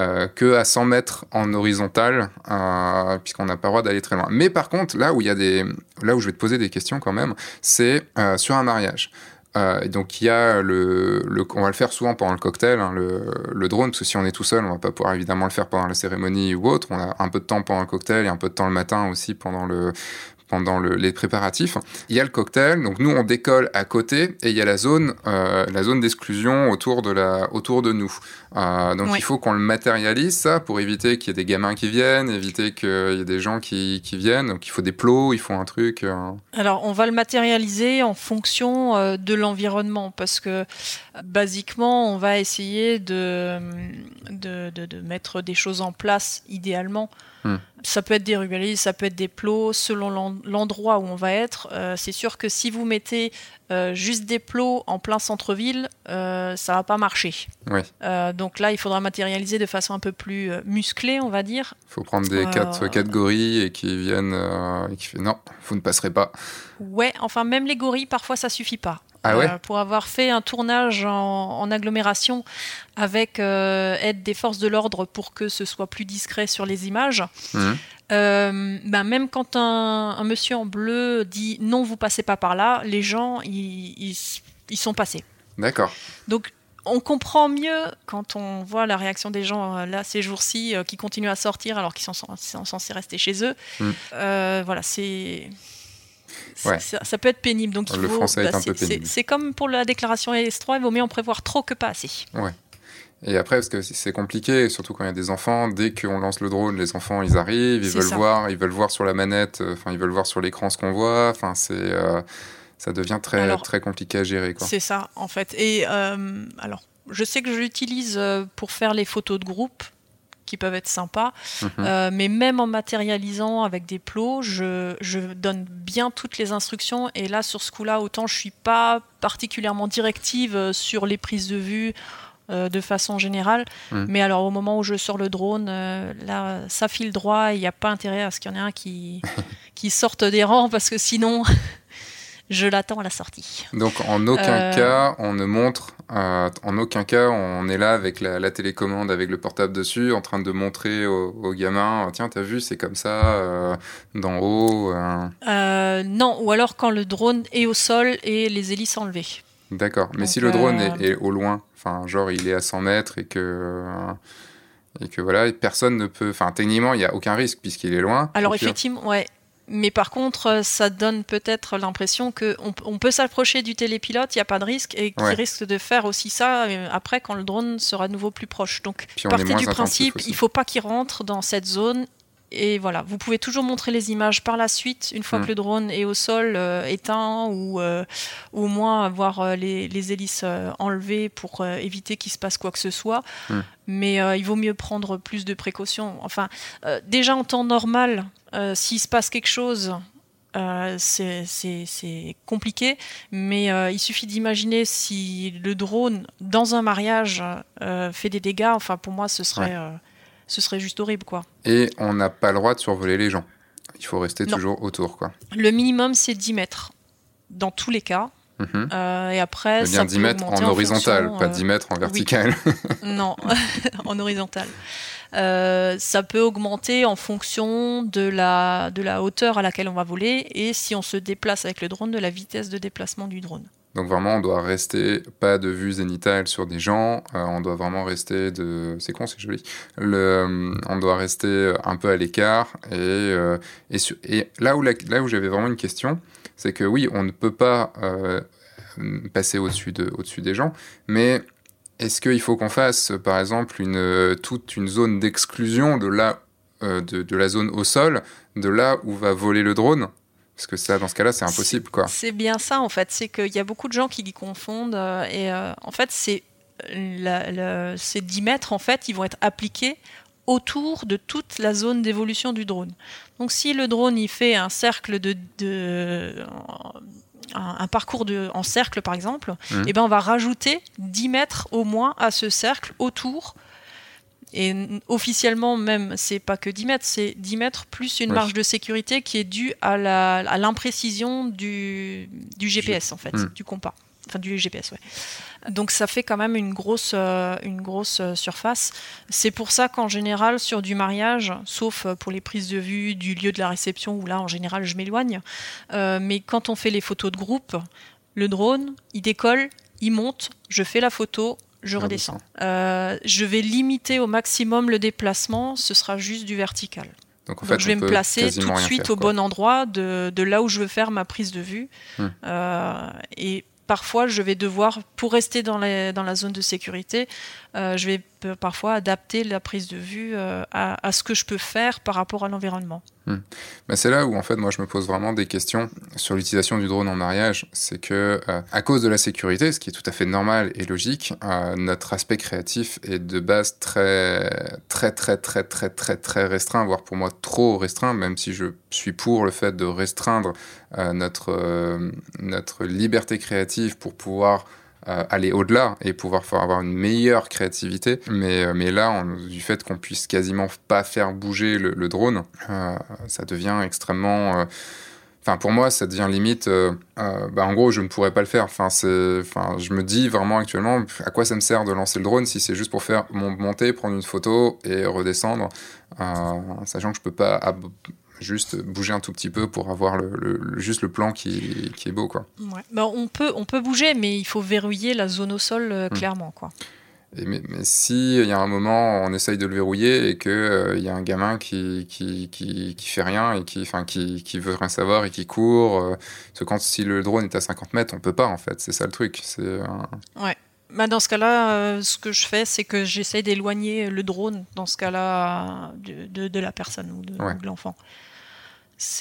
euh, que à 100 mètres en horizontal, euh, puisqu'on n'a pas le droit d'aller très loin. Mais par contre, là où y a des, là où je vais te poser des questions quand même, c'est sur un mariage. Euh, donc il y a le, on va le faire souvent pendant le cocktail, hein, le, drone, parce que si on est tout seul, on va pas pouvoir évidemment le faire pendant la cérémonie ou autre. On a un peu de temps pendant le cocktail et un peu de temps le matin aussi pendant le pendant les préparatifs. Il y a le cocktail, donc nous on décolle à côté et il y a la zone, euh, la zone d'exclusion autour de la, autour de nous. Euh, donc il faut qu'on le matérialise ça pour éviter qu'il y ait des gamins qui viennent, éviter qu'il y ait des gens qui, qui, viennent. Donc il faut des plots, il faut un truc. Euh. Alors on va le matérialiser en fonction de l'environnement parce que basiquement on va essayer de, de, de, de mettre des choses en place idéalement Hmm. Ça peut être des rubalises, ça peut être des plots, selon l'endroit où on va être. Euh, c'est sûr que si vous mettez euh, juste des plots en plein centre-ville, euh, ça va pas marcher. donc là, il faudra matérialiser de façon un peu plus musclée, on va dire. Il faut prendre des quatre, gorilles et qui viennent et qui fait non, vous ne passerez pas. Ouais, enfin même les gorilles, parfois ça suffit pas. Ah euh, pour avoir fait un tournage en, agglomération avec euh, aide des forces de l'ordre pour que ce soit plus discret sur les images. Mhm. Euh, ben même quand un, monsieur en bleu dit non, vous passez pas par là, les gens ils, sont passés. D'accord. Donc on comprend mieux quand on voit la réaction des gens là ces jours-ci qui continuent à sortir alors qu'ils sont, censés rester chez eux. Mhm. voilà, c'est ça, peut être pénible. Donc le français est bah, un peu pénible. C'est comme pour la déclaration S3, il vaut mieux en prévoir trop que pas assez. Ouais. Et après, parce que c'est compliqué, surtout quand il y a des enfants, dès qu'on lance le drone, les enfants, ils arrivent, ils veulent voir, ils veulent voir sur la manette, euh, enfin, ils veulent voir sur l'écran ce qu'on voit. Enfin, c'est, euh, ça devient très, très compliqué à gérer. C'est ça, en fait. Et euh, alors, je sais que je l'utilise pour faire les photos de groupe qui peuvent être sympas. Mhm. Euh, mais même en matérialisant avec des plots, je, je, donne bien toutes les instructions. Et là, sur ce coup-là, autant je suis pas particulièrement directive euh, sur les prises de vue. Euh, de façon générale. Mhm. Mais alors au moment où je sors le drone, là, ça file droit, il n'y a pas intérêt à ce qu'il y en ait un qui, qui sorte des rangs parce que sinon, je l'attends à la sortie. Donc en aucun cas on ne montre euh, en aucun cas, on est là avec la, télécommande, avec le portable dessus, en train de montrer aux, gamins, oh, tiens, t'as vu, c'est comme ça, euh, d'en haut. Euh. non, ou alors quand le drone est au sol et les hélices enlevées. D'accord, mais si le drone est, au loin, enfin, genre il est à 100 mètres et que et que voilà, personne ne peut. Enfin, techniquement, il n'y a aucun risque puisqu'il est loin. Alors, effectivement, ouais. Mais par contre, euh, ça donne peut-être l'impression qu'on on peut s'approcher du télépilote, il n'y a pas de risque, et qu'il risque de faire aussi ça euh, après quand le drone sera de nouveau plus proche. Donc, partez du principe, il ne faut pas qu'il rentre dans cette zone. Et voilà, vous pouvez toujours montrer les images par la suite, une fois mm. que le drone est au sol, euh, éteint, ou au moins avoir les, les, hélices enlevées pour éviter qu'il se passe quoi que ce soit. Mm. Mais il vaut mieux prendre plus de précautions. Enfin, déjà en temps normal, euh, s'il se passe quelque chose, euh, c'est compliqué, mais euh, il suffit d'imaginer si le drone dans un mariage fait des dégâts. Enfin, pour moi, ce serait, ce serait juste horrible, quoi. Et on n'a pas le droit de survoler les gens. Il faut rester toujours autour, quoi. Le minimum, c'est 10 mètres dans tous les cas. Mhm. et après, bien 10 mètres en horizontal, pas 10 mètres en vertical. non, en horizontal. Euh, ça peut augmenter en fonction de la, de la hauteur à laquelle on va voler et si on se déplace avec le drone, de la vitesse de déplacement du drone. Donc vraiment, on doit rester pas de vue zénitale sur des gens. Euh, on doit vraiment rester de. C'est con, c'est joli. Euh, on doit rester un peu à l'écart. Et, et, et, là où, où j'avais vraiment une question, c'est que oui, on ne peut pas passer au-dessus de, au-dessus des gens, mais est-ce qu'il faut qu'on fasse, par exemple, une, euh, toute une zone d'exclusion de, là, euh, de, la zone au sol, de là où va voler le drone? Parce que ça, dans ce cas-là, c'est impossible, quoi. C'est bien ça, en fait. C'est qu'il y a beaucoup de gens qui y confondent. Euh, et en fait, c'est ces 10 mètres, en fait, ils vont être appliqués autour de toute la zone d'évolution du drone. Donc si le drone il fait un cercle de, un, parcours de, en cercle par exemple, mmh. et eh ben on va rajouter 10 mètres au moins à ce cercle autour et officiellement même, c'est pas que 10 mètres, c'est 10 mètres plus une marge de sécurité qui est due à l'imprécision du, du, GPS, en fait, hmm. du compas. Enfin, du GPS, ouais. Donc ça fait quand même une grosse, euh, une grosse euh, surface. C'est pour ça qu'en général, sur du mariage, sauf euh, pour les prises de vue du lieu de la réception, où là, en général, je m'éloigne, mais quand on fait les photos de groupe, le drone, il décolle, il monte, je fais la photo, je redescends. Euh, je vais limiter au maximum le déplacement, ce sera juste du vertical. Donc, en fait, je vais me placer tout de suite au bon endroit de, là où je veux faire ma prise de vue. Hmm. Euh, et parfois, je vais devoir, pour rester dans, dans la zone de sécurité, euh, je vais parfois adapter la prise de vue à, à, ce que je peux faire par rapport à l'environnement. Hmm. c'est là où en fait moi je me pose vraiment des questions sur l'utilisation du drone en mariage. C'est que euh, à cause de la sécurité, ce qui est tout à fait normal et logique, euh, notre aspect créatif est de base très très très très très très très restreint, voire pour moi trop restreint, même si je suis pour le fait de restreindre euh, notre notre liberté créative pour pouvoir aller au-delà et pouvoir avoir une meilleure créativité. Mais, euh, mais là, du fait qu'on puisse quasiment pas faire bouger le, drone, euh, ça devient extrêmement... Euh, enfin, pour moi, ça devient limite. bah, en gros, je ne pourrais pas le faire. Enfin, c'est, enfin, je me dis vraiment actuellement, à quoi ça me sert de lancer le drone si c'est juste pour faire monter, prendre une photo et redescendre, sachant que je peux pas juste bouger un tout petit peu pour avoir le, juste le plan qui, qui est beau. Quoi. Bah, on, peut, on peut bouger, mais il faut verrouiller la zone au sol euh, hmm. clairement. Quoi. Et mais, mais si il y a un moment on essaye de le verrouiller et qu'il euh, y a un gamin qui, qui, qui, qui fait rien et qui, qui, qui veut rien savoir et qui court, euh, parce que quand si le drone est à 50 mètres, on peut pas en fait, c'est ça le truc. C'est, Ouais. Bah dans ce cas-là, ce que je fais, c'est que j'essaie d'éloigner le drone, dans ce cas-là, de, de, la personne ou de, de l'enfant.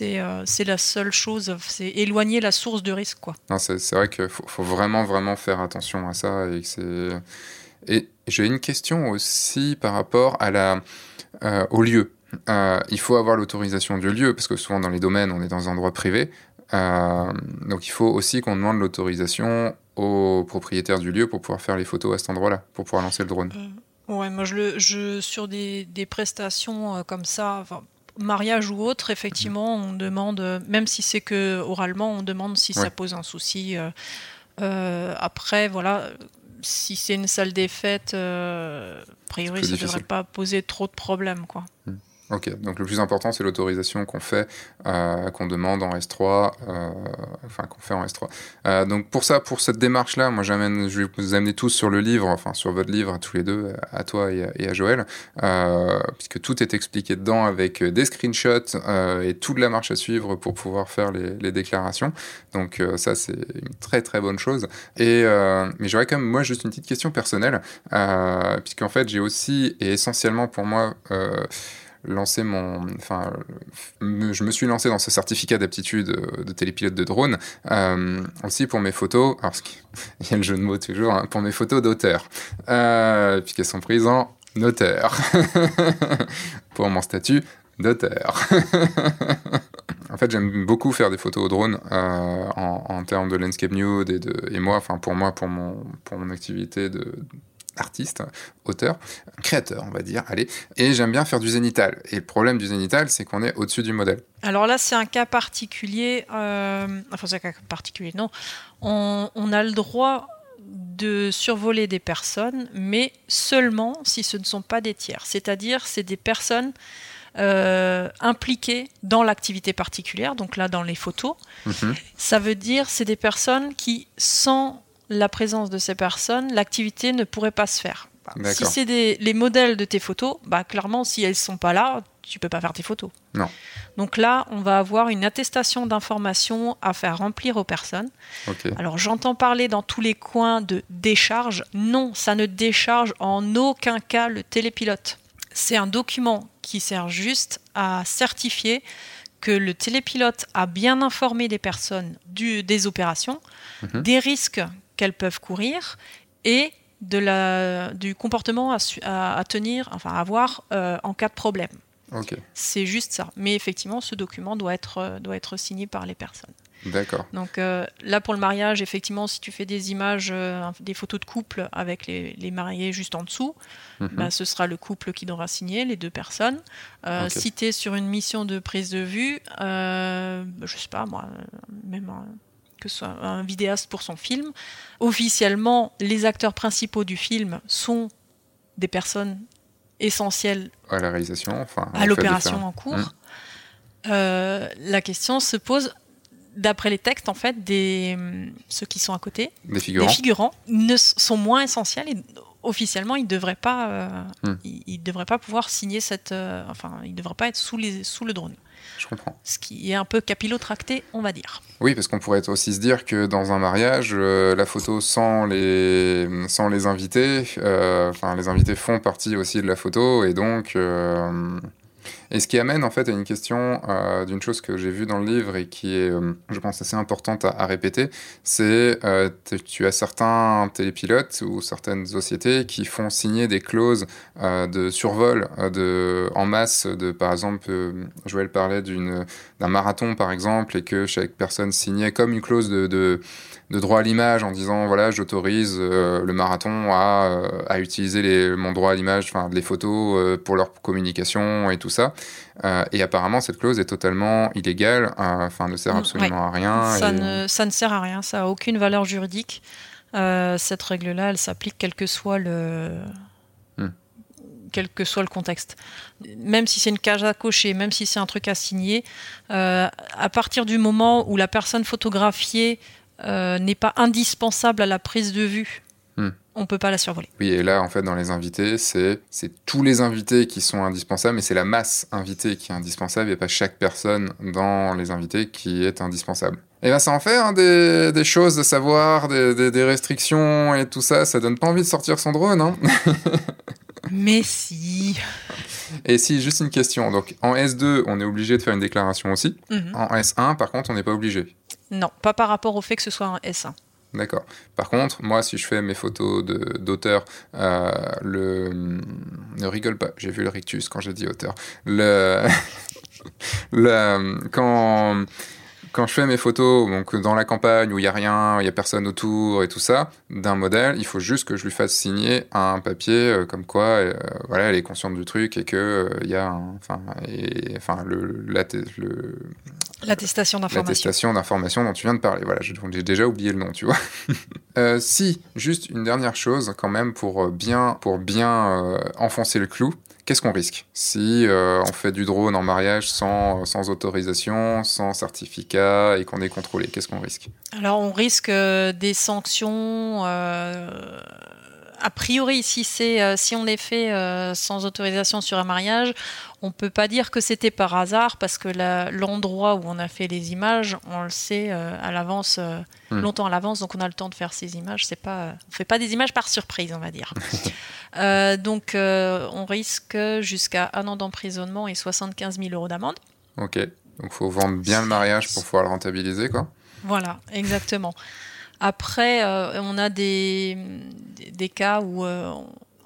Euh, c'est la seule chose, c'est éloigner la source de risque. Quoi. C'est vrai qu'il faut, vraiment, vraiment faire attention à ça. Et, et j'ai une question aussi par rapport à la, euh, au lieu. Euh, il faut avoir l'autorisation du lieu, parce que souvent dans les domaines, on est dans un endroit privé. donc il faut aussi qu'on demande l'autorisation au propriétaire du lieu pour pouvoir faire les photos à cet endroit-là, pour pouvoir lancer le drone. ouais, moi je, le, je sur des, des prestations comme ça, mariage ou autre, effectivement, on demande, même si c'est que oralement, on demande si ça pose un souci. Euh, euh, après, voilà, si c'est une salle des fêtes, euh, a priori, ça ne devrait pas poser trop de problèmes, quoi. Hmm. Ok, donc le plus important, c'est l'autorisation qu'on fait, euh, qu'on demande en S3, euh, enfin qu'on fait en S3. Euh, donc pour ça, pour cette démarche-là, moi j'amène, je vais vous amener tous sur le livre, enfin sur votre livre, tous les deux, à toi et à, Joël, puisque tout est expliqué dedans avec des screenshots et toute la marche à suivre pour pouvoir faire les, les déclarations. Donc ça, c'est une très très bonne chose. Et mais j'aurais quand même moi juste une petite question personnelle, puisqu'en fait j'ai aussi et essentiellement pour moi lancé mon, enfin, je me suis lancé dans ce certificat d'aptitude euh, de télépilote de drone euh, aussi pour mes photos. Alors, il y a le jeu de mots toujours hein, pour mes photos d'auteur, euh, puisqu'elles sont prises en auteur pour mon statut d'auteur. en fait, j'aime beaucoup faire des photos au drone en, en, termes de landscape nude et, de, et moi, enfin pour moi, pour mon, pour mon activité de, artiste, auteur, créateur, on va dire, allez. Et j'aime bien faire du zénital. Et le problème du zénital, c'est qu'on est au-dessus du modèle. Alors là, c'est un cas particulier. Euh, enfin, c'est un cas particulier, non. On, a le droit de survoler des personnes, mais seulement si ce ne sont pas des tiers. C'est-à-dire, c'est des personnes euh, impliquées dans l'activité particulière, donc là dans les photos. Mhm. Ça veut dire c'est des personnes qui, sans la présence de ces personnes, l'activité ne pourrait pas se faire. Si c'est les modèles de tes photos, bah, clairement, si elles ne sont pas là, tu peux pas faire tes photos. Non. Donc là, on va avoir une attestation d'information à faire remplir aux personnes. Alors j'entends parler dans tous les coins de décharge. Non, ça ne décharge en aucun cas le télépilote. C'est un document qui sert juste à certifier que le télépilote a bien informé des personnes du, des opérations, mhm. des risques qu'elles peuvent courir et de la, du comportement à, tenir, enfin à avoir en cas de problème. C'est juste ça. Mais effectivement, ce document doit être, doit être signé par les personnes. D'accord. Donc euh, là, pour le mariage, effectivement, si tu fais des images, euh, des photos de couple avec les, mariés juste en dessous, mhm. bah, ce sera le couple qui devra signer, les deux personnes. Euh, si tu es sur une mission de prise de vue, je sais pas moi, même que ce soit un vidéaste pour son film, officiellement, les acteurs principaux du film sont des personnes essentielles à la réalisation, enfin, à l'opération en cours. Mhm. la question se pose d'après les textes, en fait, des, ceux qui sont à côté, des figurants, des figurants ne, sont moins essentiels et officiellement, ils ne devraient pas, euh, hmm. ils, devraient pas pouvoir signer cette. Euh, enfin, ils ne devraient pas être sous, les, sous le drone. Je comprends. Ce qui est un peu capillotracté, on va dire. Oui, parce qu'on pourrait aussi se dire que dans un mariage, euh, la photo sans les, sans les invités, enfin, les invités font partie aussi de la photo et donc et ce qui amène en fait à une question euh, d'une chose que j'ai vue dans le livre et qui est, euh, je pense, assez importante à, répéter, c'est euh, tu as certains télépilotes ou certaines sociétés qui font signer des clauses de survol de, en masse de, par exemple, Joël parlait d'un marathon par exemple et que chaque personne signait comme une clause de, de droit à l'image en disant voilà j'autorise le marathon à, à utiliser mon droit à l'image enfin les photos pour leur communication et tout ça euh, et apparemment, cette clause est totalement illégale, euh, enfin, ne sert mm, absolument à rien. Ça, ne, ça ne sert à rien, ça n'a aucune valeur juridique. Euh, cette règle-là, elle s'applique quel que soit le. Mm. Quel que soit le contexte. Même si c'est une cage à cocher, même si c'est un truc à signer, à partir du moment où la personne photographiée n'est pas indispensable à la prise de vue on peut pas la survoler. Oui, et là, en fait, dans les invités, c'est tous les invités qui sont indispensables, mais c'est la masse invitée qui est indispensable, et pas chaque personne dans les invités qui est indispensable. Et bien, ça en fait hein, des, choses de savoir, des, restrictions et tout ça. Ça donne pas envie de sortir son drone, hein Mais si. Et si, juste une question. Donc, en S2, on est obligé de faire une déclaration aussi. Mhm. En S1, par contre, on n'est pas obligé. Non, pas par rapport au fait que ce soit un S1. D'accord. Par contre, moi, si je fais mes photos d'auteur, euh, le... Ne rigole pas, j'ai vu le rictus quand j'ai dit auteur. Le... le... Quand quand je fais mes photos donc dans la campagne où il n'y a rien, il n'y a personne autour et tout ça, d'un modèle, il faut juste que je lui fasse signer un papier euh, comme quoi euh, voilà, elle est consciente du truc et que euh, y a enfin enfin le l'attestation d'information. L'attestation d'information dont tu viens de parler. Voilà, j'ai déjà oublié le nom, tu vois. si, juste une dernière chose quand même pour bien, pour bien enfoncer le clou, qu'est-ce qu'on risque? Si euh, on fait du drone en mariage sans, sans autorisation, sans certificat et qu'on est contrôlé Qu'est-ce qu'on risque? Alors on risque euh, des sanctions. Euh, a priori, si, si on est fait sans autorisation sur un mariage, on peut pas dire que c'était par hasard parce que l'endroit où on a fait les images, on le sait euh, à l'avance, euh, hmm. longtemps à l'avance, donc on a le temps de faire ces images. C'est pas, on fait pas des images par surprise, on va dire. Euh, donc on risque jusqu'à un an d'emprisonnement et 75 000 euros d'amende. Ok, donc faut vendre bien le mariage pour pouvoir le rentabiliser, quoi. Voilà, exactement. Après, on a des, des cas où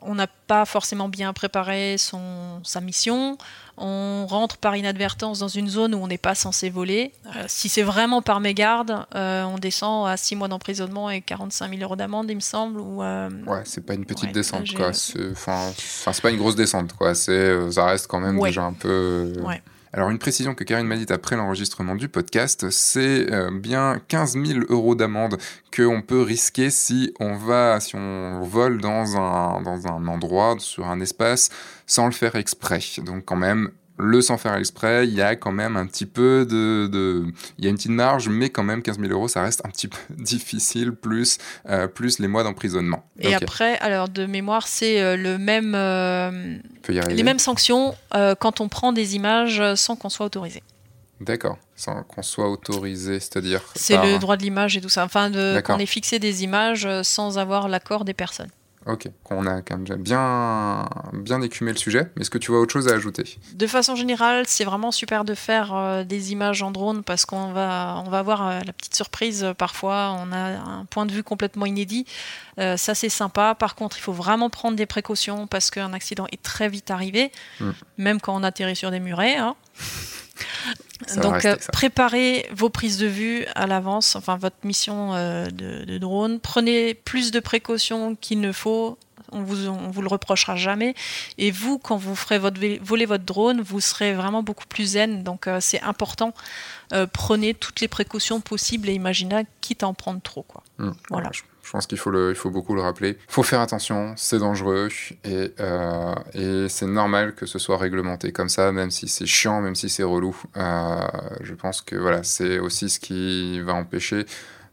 on n'a pas forcément bien préparé son, sa mission, on rentre par inadvertance dans une zone où on n'est pas censé voler. Euh, si c'est vraiment par mégarde, euh, on descend à 6 mois d'emprisonnement et 45 000 euros d'amende, il me semble. Ou, euh, Ouais, c'est pas une petite descente, quoi. Enfin, c'est pas une grosse descente, quoi. Ça reste quand même déjà un peu. Ouais. Alors une précision que Karine m'a dit après l'enregistrement du podcast, c'est euh, bien 15 000 euros d'amende qu'on peut risquer si on va, si on vole dans un, dans un endroit, sur un espace, sans le faire exprès. Donc quand même le sans faire exprès, il y a quand même un petit peu de, il y a une petite marge, mais quand même 15 000 euros, ça reste un petit peu difficile, plus, euh, plus les mois d'emprisonnement. Et après, alors de mémoire, c'est euh, le même, euh, les mêmes sanctions quand on prend des images sans qu'on soit autorisé. D'accord, sans qu'on soit autorisé, c'est-à-dire. C'est le droit de l'image et tout ça. Enfin, qu'on ait fixé des images sans avoir l'accord des personnes. Ok, on a quand même bien, bien écumé le sujet, mais est-ce que tu vois autre chose à ajouter? De façon générale, c'est vraiment super de faire euh, des images en drone parce qu'on va, on va avoir euh, la petite surprise euh, parfois, on a un point de vue complètement inédit. ça, c'est sympa. Par contre, il faut vraiment prendre des précautions parce qu'un accident est très vite arrivé, hmm. même quand on atterrit sur des murets. Hein. Donc préparez vos prises de vue à l'avance, enfin votre mission de, drone. Prenez plus de précautions qu'il ne faut. On vous, vous le reprochera jamais. Et vous, quand vous ferez votre, voler votre drone, vous serez vraiment beaucoup plus zen. Donc c'est important. prenez toutes les précautions possibles et imaginez quitte à en prendre trop. Quoi. Mmh. voilà. Je pense qu'il faut, il faut beaucoup le rappeler. Il faut faire attention, c'est dangereux et, euh, et c'est normal que ce soit réglementé comme ça, même si c'est chiant, même si c'est relou. Euh, je pense que voilà, c'est aussi ce qui va empêcher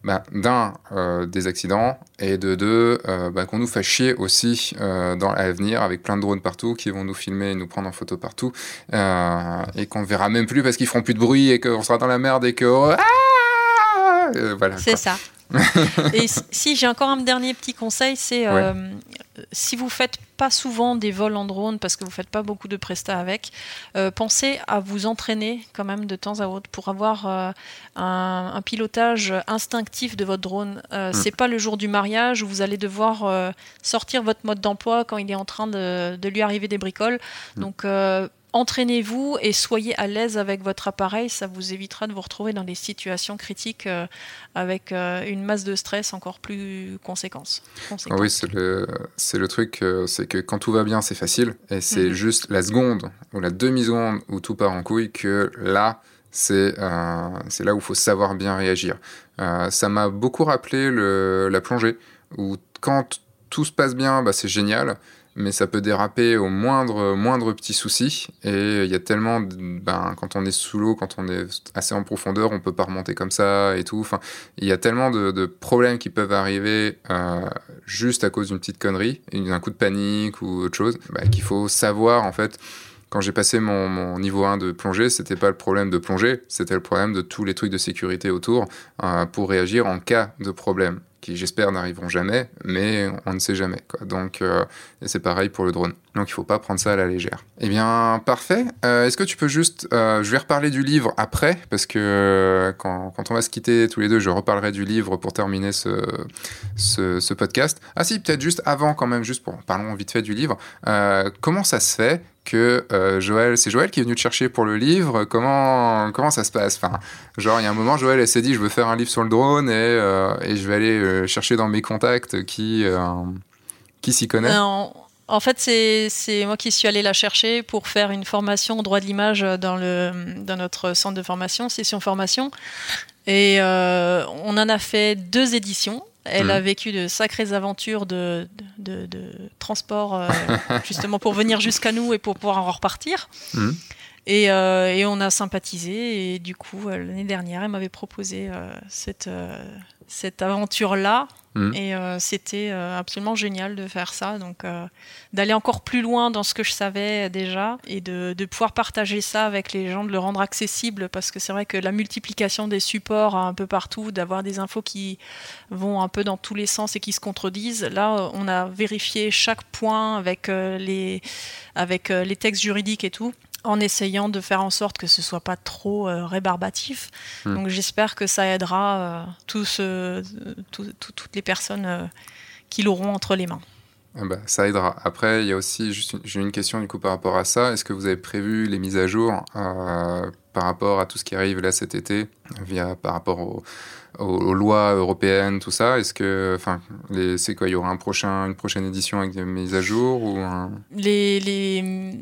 ben, d'un, euh, des accidents, et de deux, ben, qu'on nous fasse chier aussi dans l'avenir avec plein de drones partout qui vont nous filmer et nous prendre en photo partout, et qu'on ne verra même plus parce qu'ils feront plus de bruit et qu'on sera dans la merde et que... Ah voilà, c'est ça. et si j'ai encore un dernier petit conseil, c'est euh, si vous faites pas souvent des vols en drone parce que vous faites pas beaucoup de prestats avec, euh, pensez à vous entraîner quand même de temps à autre pour avoir euh, un, pilotage instinctif de votre drone. Mm. C'est pas le jour du mariage où vous allez devoir sortir votre mode d'emploi quand il est en train de, de lui arriver des bricoles. Mm. Donc entraînez-vous et soyez à l'aise avec votre appareil. Ça vous évitera de vous retrouver dans des situations critiques euh, avec euh, une masse de stress encore plus conséquente. Oui, c'est le, truc, euh, c'est que quand tout va bien, c'est facile. Et c'est mhm. juste la seconde ou la demi-seconde où tout part en couille que là, c'est, c'est là où il faut savoir bien réagir. ça m'a beaucoup rappelé le, la plongée, où quand tout se passe bien, bah, c'est génial mais ça peut déraper au moindre, moindre petit souci. Et il y a tellement, ben, quand on est sous l'eau, quand on est assez en profondeur, on peut pas remonter comme ça et tout. Enfin, il y a tellement de, problèmes qui peuvent arriver euh, juste à cause d'une petite connerie, d'un coup de panique ou autre chose, bah, qu'il faut savoir en fait. Quand j'ai passé mon, niveau 1 de plongée, c'était pas le problème de plonger, c'était le problème de tous les trucs de sécurité autour euh, pour réagir en cas de problème qui j'espère n'arriveront jamais, mais on ne sait jamais. Donc euh, c'est pareil pour le drone. Donc il faut pas prendre ça à la légère. Eh bien parfait. Euh, est-ce que tu peux juste, euh, je vais reparler du livre après parce que quand, quand, on va se quitter tous les deux, je reparlerai du livre pour terminer ce, ce, podcast. Ah si, peut-être juste avant quand même, juste pour parlons vite fait du livre. comment ça se fait que euh, Joël, c'est Joël qui est venu te chercher pour le livre? Comment, comment ça se passe? Enfin, Genre, il y a un moment, Joël, elle s'est dit, je veux faire un livre sur le drone et, euh, et je vais aller euh, chercher dans mes contacts qui, qui s'y connaît. En fait, c'est moi qui suis allée la chercher pour faire une formation au droit de l'image dans, le, dans notre centre de formation, session formation. Et on en a fait deux éditions. Elle a mhm. vécu de sacrées aventures de, de, transport, euh, justement pour venir jusqu'à nous et pour pouvoir en repartir. Mhm. Et, euh, et, on a sympathisé. Et du coup, euh, l'année dernière, elle m'avait proposé cette, cette aventure-là Mm. Et euh, c'était euh, absolument génial de faire ça, donc euh, d'aller encore plus loin dans ce que je savais déjà et de, pouvoir partager ça avec les gens, de le rendre accessible, parce que c'est vrai que la multiplication des supports un peu partout, d'avoir des infos qui vont un peu dans tous les sens et qui se contredisent, là on a vérifié chaque point avec les, avec les textes juridiques et tout en essayant de faire en sorte que ce soit pas trop euh, rébarbatif. Hmm. Donc j'espère que ça aidera euh, tous, toutes les personnes euh, qui l'auront entre les mains. Ah bah, ça aidera. Après, il y a aussi, juste j'ai une question du coup par rapport à ça. Est-ce que vous avez prévu les mises à jour par rapport à tout ce qui arrive là cet été, via par rapport aux, lois européennes, tout ça? Est-ce que, enfin, c'est quoi Il y aura un prochain, une prochaine édition avec des mises à jour ou les, les,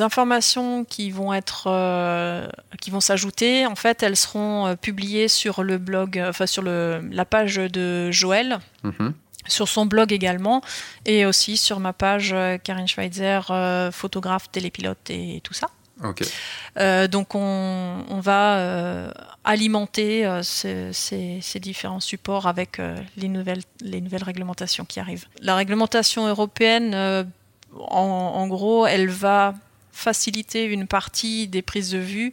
informations qui vont être, euh, qui vont s'ajouter, en fait, elles seront euh, publiées sur le blog, euh, enfin sur le, la page de Joël. Mm-hmm. sur son blog également, et aussi sur ma page Karine Schweitzer, photographe, télépilote et tout ça. Euh, donc on, va euh, alimenter euh, ces, différents supports avec les, nouvelles, les nouvelles réglementations qui arrivent. La réglementation européenne, en, gros, elle va faciliter une partie des prises de vue,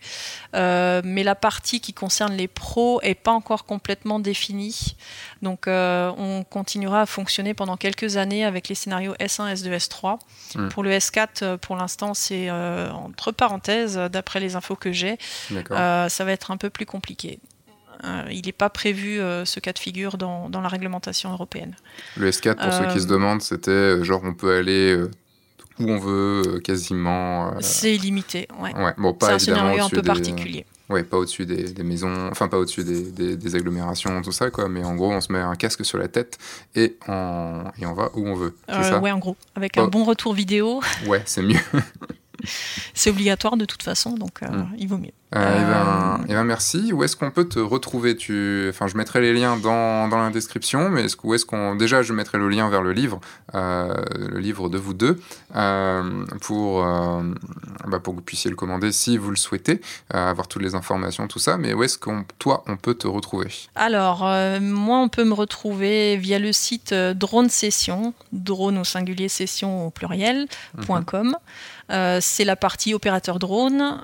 euh, mais la partie qui concerne les pros est pas encore complètement définie. Donc euh, on continuera à fonctionner pendant quelques années avec les scénarios S1, S2, S3. Pour le S4, euh, pour l'instant, c'est entre parenthèses, d'après les infos que j'ai, ça va être un peu plus compliqué. il n'est pas prévu ce cas de figure dans, dans, la réglementation européenne. Le S4, pour ceux qui se demandent, c'était genre on peut aller où on veut, euh, quasiment. Euh, c'est illimité, ouais. Bon, pas c'est un scénario un peu particulier. Ouais, pas au-dessus des, maisons, enfin pas au-dessus des, des, agglomérations, tout ça, quoi. Mais en gros, on se met un casque sur la tête et on, et on va où on veut. Euh, ça ouais, en gros, avec un bon retour vidéo. Ouais, c'est mieux. c'est obligatoire de toute façon, donc mm. il vaut mieux. Eh ben, eh ben, merci. Où est-ce qu'on peut te retrouver? Tu... enfin, Je mettrai les liens dans, dans la description, mais est-ce, où est-ce qu'on... déjà je mettrai le lien vers le livre, euh, le livre de vous deux, euh, pour, euh, bah, pour que vous puissiez le commander si vous le souhaitez, avoir toutes les informations, tout ça. Mais où est-ce qu'on, toi, on peut te retrouver? Alors, moi, on peut me retrouver via le site Drone Session, drone au singulier session au pluriel, mhm. c'est la partie opérateur drone.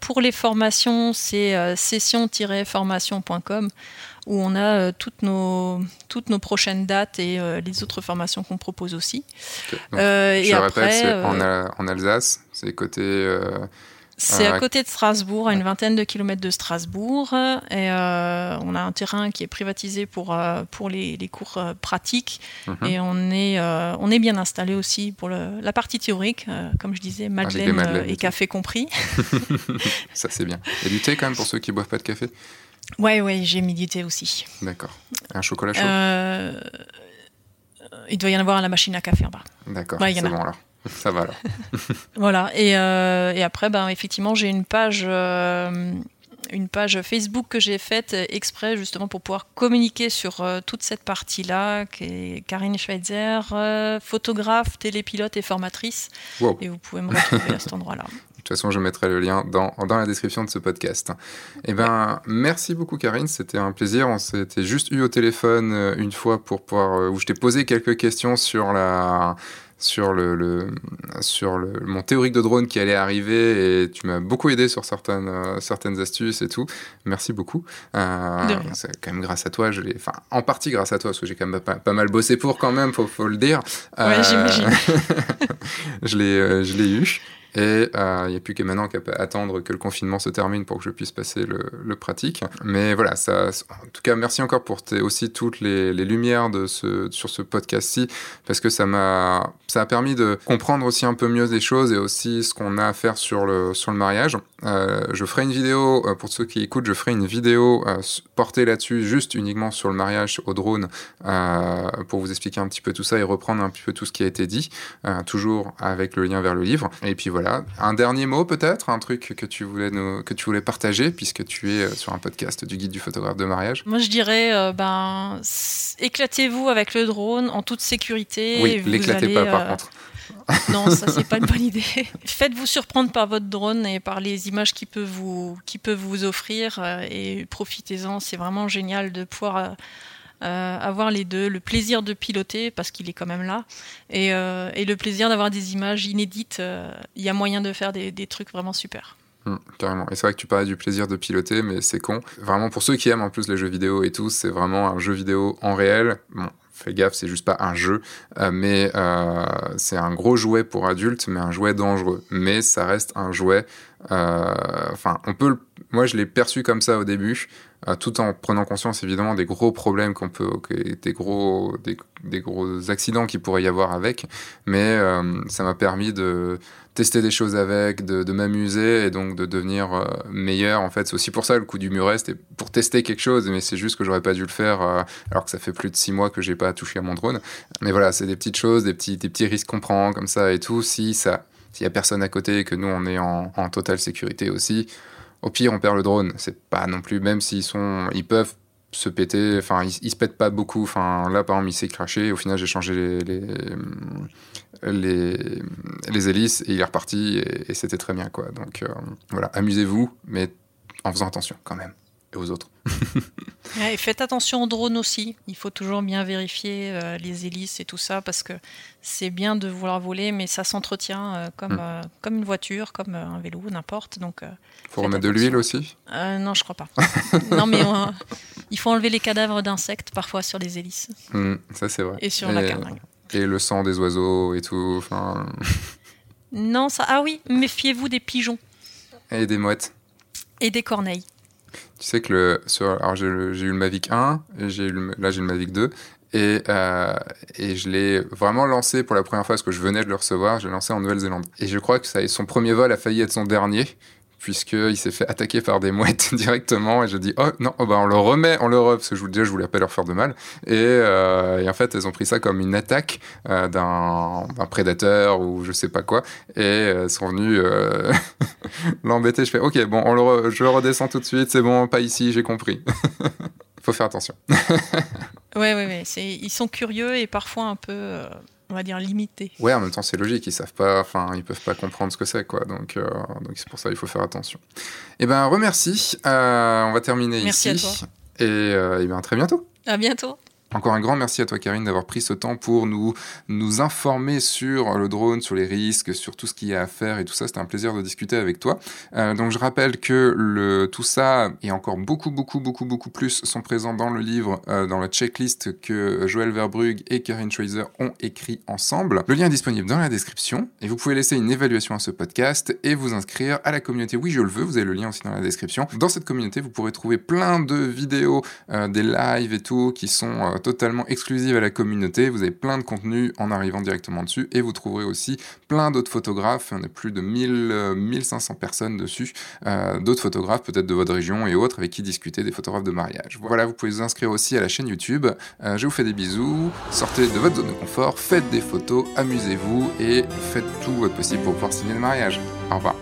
pour les formations, c'est euh, session-formation.com où on a euh, toutes, nos, toutes nos prochaines dates et euh, les autres formations qu'on propose aussi. je répète, c'est en, Alsace, c'est côté c'est à côté de Strasbourg, à une vingtaine de kilomètres de Strasbourg. Et euh, on a un terrain qui est privatisé pour, euh, pour les, les cours euh, pratiques. Mhm. Et on est, on est bien installé aussi pour le, la partie théorique, comme je disais, Madeleine, et café compris. Ça, c'est bien. Et du thé quand même pour ceux qui boivent pas de café? Ouais, ouais, j'ai mis du thé aussi. D'accord. Un chocolat chaud? Il doit y en avoir à la machine à café en bas. D'accord, c'est bon alors. Ça va alors. voilà. Et, euh, et, après, ben, effectivement, j'ai une page. Euh, une page Facebook que j'ai faite exprès justement pour pouvoir communiquer sur euh, toute cette partie-là, qui est Karine Schweitzer, photographe, télépilote et formatrice. Et vous pouvez me retrouver à cet endroit-là. De toute façon, je mettrai le lien dans, dans la description de ce podcast. Eh ben, merci beaucoup, Karine. C'était un plaisir. On s'était juste eu au téléphone une fois pour pouvoir, où je t'ai posé quelques questions sur la, sur, le, sur le, mon théorique de drone qui allait arriver et tu m'as beaucoup aidé sur certaines, euh, certaines astuces et tout. Merci beaucoup. Euh, c'est quand même grâce à toi, je enfin en partie grâce à toi parce que j'ai quand même pas, mal bossé pour quand même, faut, faut le dire. Ouais, j'imagine. je l'ai, je l'ai eu. Et euh, il n'y a plus que maintenant qu'à attendre que le confinement se termine pour que je puisse passer le, pratique. Mais voilà, en tout cas, merci encore pour aussi toutes les, lumières sur ce podcast-ci, parce que ça m'a permis de comprendre aussi un peu mieux des choses et aussi ce qu'on a à faire sur le, sur le mariage. Euh, je ferai une vidéo, euh, pour ceux qui écoutent, je ferai une vidéo portée là-dessus, juste uniquement sur le mariage au drone, pour vous expliquer un petit peu tout ça et reprendre un petit peu tout ce qui a été dit, toujours avec le lien vers le livre. Et puis voilà un dernier mot peut-être, un truc que tu voulais nous, que tu voulais partager puisque tu es euh, sur un podcast du guide du photographe de mariage? Moi je dirais euh, ben éclatez-vous avec le drone en toute sécurité. Oui, l'éclatez pas par euh, contre. non, ça c'est pas une bonne idée. Faites-vous surprendre par votre drone et par les images qu'il peut vous, qui peut vous offrir et profitez-en. C'est vraiment génial de pouvoir euh, avoir les deux, le plaisir de piloter parce qu'il est quand même là, et, euh, le plaisir d'avoir des images inédites. Euh, il y a moyen de faire des, trucs vraiment super. Mmh, carrément. Et c'est vrai que tu parlais du plaisir de piloter, mais c'est con. Vraiment, pour ceux qui aiment en plus les jeux vidéo et tout, c'est vraiment un jeu vidéo en réel. Fais gaffe, c'est juste pas un jeu, mais c'est un gros jouet pour adultes, mais un jouet dangereux. Mais ça reste un jouet. Enfin, on peut. Moi, je l'ai perçu comme ça au début. Euh, tout en prenant conscience évidemment des gros problèmes qu'on peut, des gros, des, gros accidents qu'il pourrait y avoir avec. Mais euh, ça m'a permis de tester des choses avec, de, m'amuser et donc de devenir euh, meilleur. En fait, c'est aussi pour ça le coup du muret, c'était pour tester quelque chose, mais c'est juste que j'aurais pas dû le faire alors que ça fait plus de six mois que j'ai pas touché à mon drone. Mais voilà, c'est des petites choses, des petits, des petits risques qu'on prend comme ça et tout. Si ça, s'il y a personne à côté et que nous on est en, en totale sécurité aussi au pire, on perd le drone. C'est pas non plus, même s'ils sont, ils peuvent se péter. Enfin, ils, se pètent pas beaucoup. Enfin, là, par exemple, il s'est craché. Au final, j'ai changé les, hélices et il est reparti et, c'était très bien, quoi. Donc, euh, voilà, amusez-vous, mais en faisant attention quand même. Et aux autres. et faites attention aux drones aussi. Il faut toujours bien vérifier euh, les hélices et tout ça parce que c'est bien de vouloir voler, mais ça s'entretient euh, comme, hmm. euh, comme une voiture, comme un vélo, n'importe. Donc, faut remettre de l'huile aussi? Non, je crois pas. non, mais il faut enlever les cadavres d'insectes parfois sur les hélices. Hmm, ça, c'est vrai. Et sur la carlingue. Et le sang des oiseaux et tout. Non, ça. Ah oui, méfiez-vous des pigeons. Et des mouettes. Et des corneilles. Tu sais que le, alors j'ai, eu le Mavic 1, et j'ai là j'ai le Mavic 2, et, euh, et je l'ai vraiment lancé pour la première fois parce que je venais de le recevoir, je l'ai lancé en Nouvelle-Zélande. Et je crois que ça, son premier vol a failli être son dernier, puisqu'il s'est fait attaquer par des mouettes directement et je dis oh non oh bah on le remet on le remet parce que je vous disais je voulais pas leur faire de mal. Euh, et, en fait elles ont pris ça comme une attaque euh, d'un prédateur ou je sais pas quoi. Et elles sont venues euh, l'embêter. Je fais ok bon on le je le redescends tout de suite c'est bon pas ici j'ai compris. Faut faire attention. Ouais ouais ouais ils sont curieux et parfois un peu on va dire limité. Ouais, en même temps c'est logique, ils savent pas, enfin ils peuvent pas comprendre ce que c'est quoi, donc euh, donc c'est pour ça il faut faire attention. Eh ben remercie, euh, on va terminer Merci ici. À toi. Et, euh, et bien très bientôt. À bientôt. Encore un grand merci à toi Karine d'avoir pris ce temps pour nous, nous informer sur le drone, sur les risques, sur tout ce qu'il y a à faire et tout ça. C'était un plaisir de discuter avec toi. Euh, donc je rappelle que tout ça et encore beaucoup, beaucoup, beaucoup, beaucoup plus sont présents dans le livre, euh, dans la checklist que Joël Verbrugge et Karine Schweizer ont écrit ensemble. Le lien est disponible dans la description et vous pouvez laisser une évaluation à ce podcast et vous inscrire à la communauté Oui, je le veux. Vous avez le lien aussi dans la description. Dans cette communauté, vous pourrez trouver plein de vidéos, euh, des lives et tout qui sont totalement exclusive à la communauté. Vous avez plein de contenu en arrivant directement dessus et vous trouverez aussi plein d'autres photographes. On a plus de 1000, 1500 euh, personnes dessus. Euh, d'autres photographes, peut-être de votre région et autres, avec qui discuter des photographes de mariage. Voilà, vous pouvez vous inscrire aussi à la chaîne YouTube. Euh, je vous fais des bisous. Sortez de votre zone de confort, faites des photos, amusez-vous et faites tout votre possible pour pouvoir signer le mariage. Au revoir.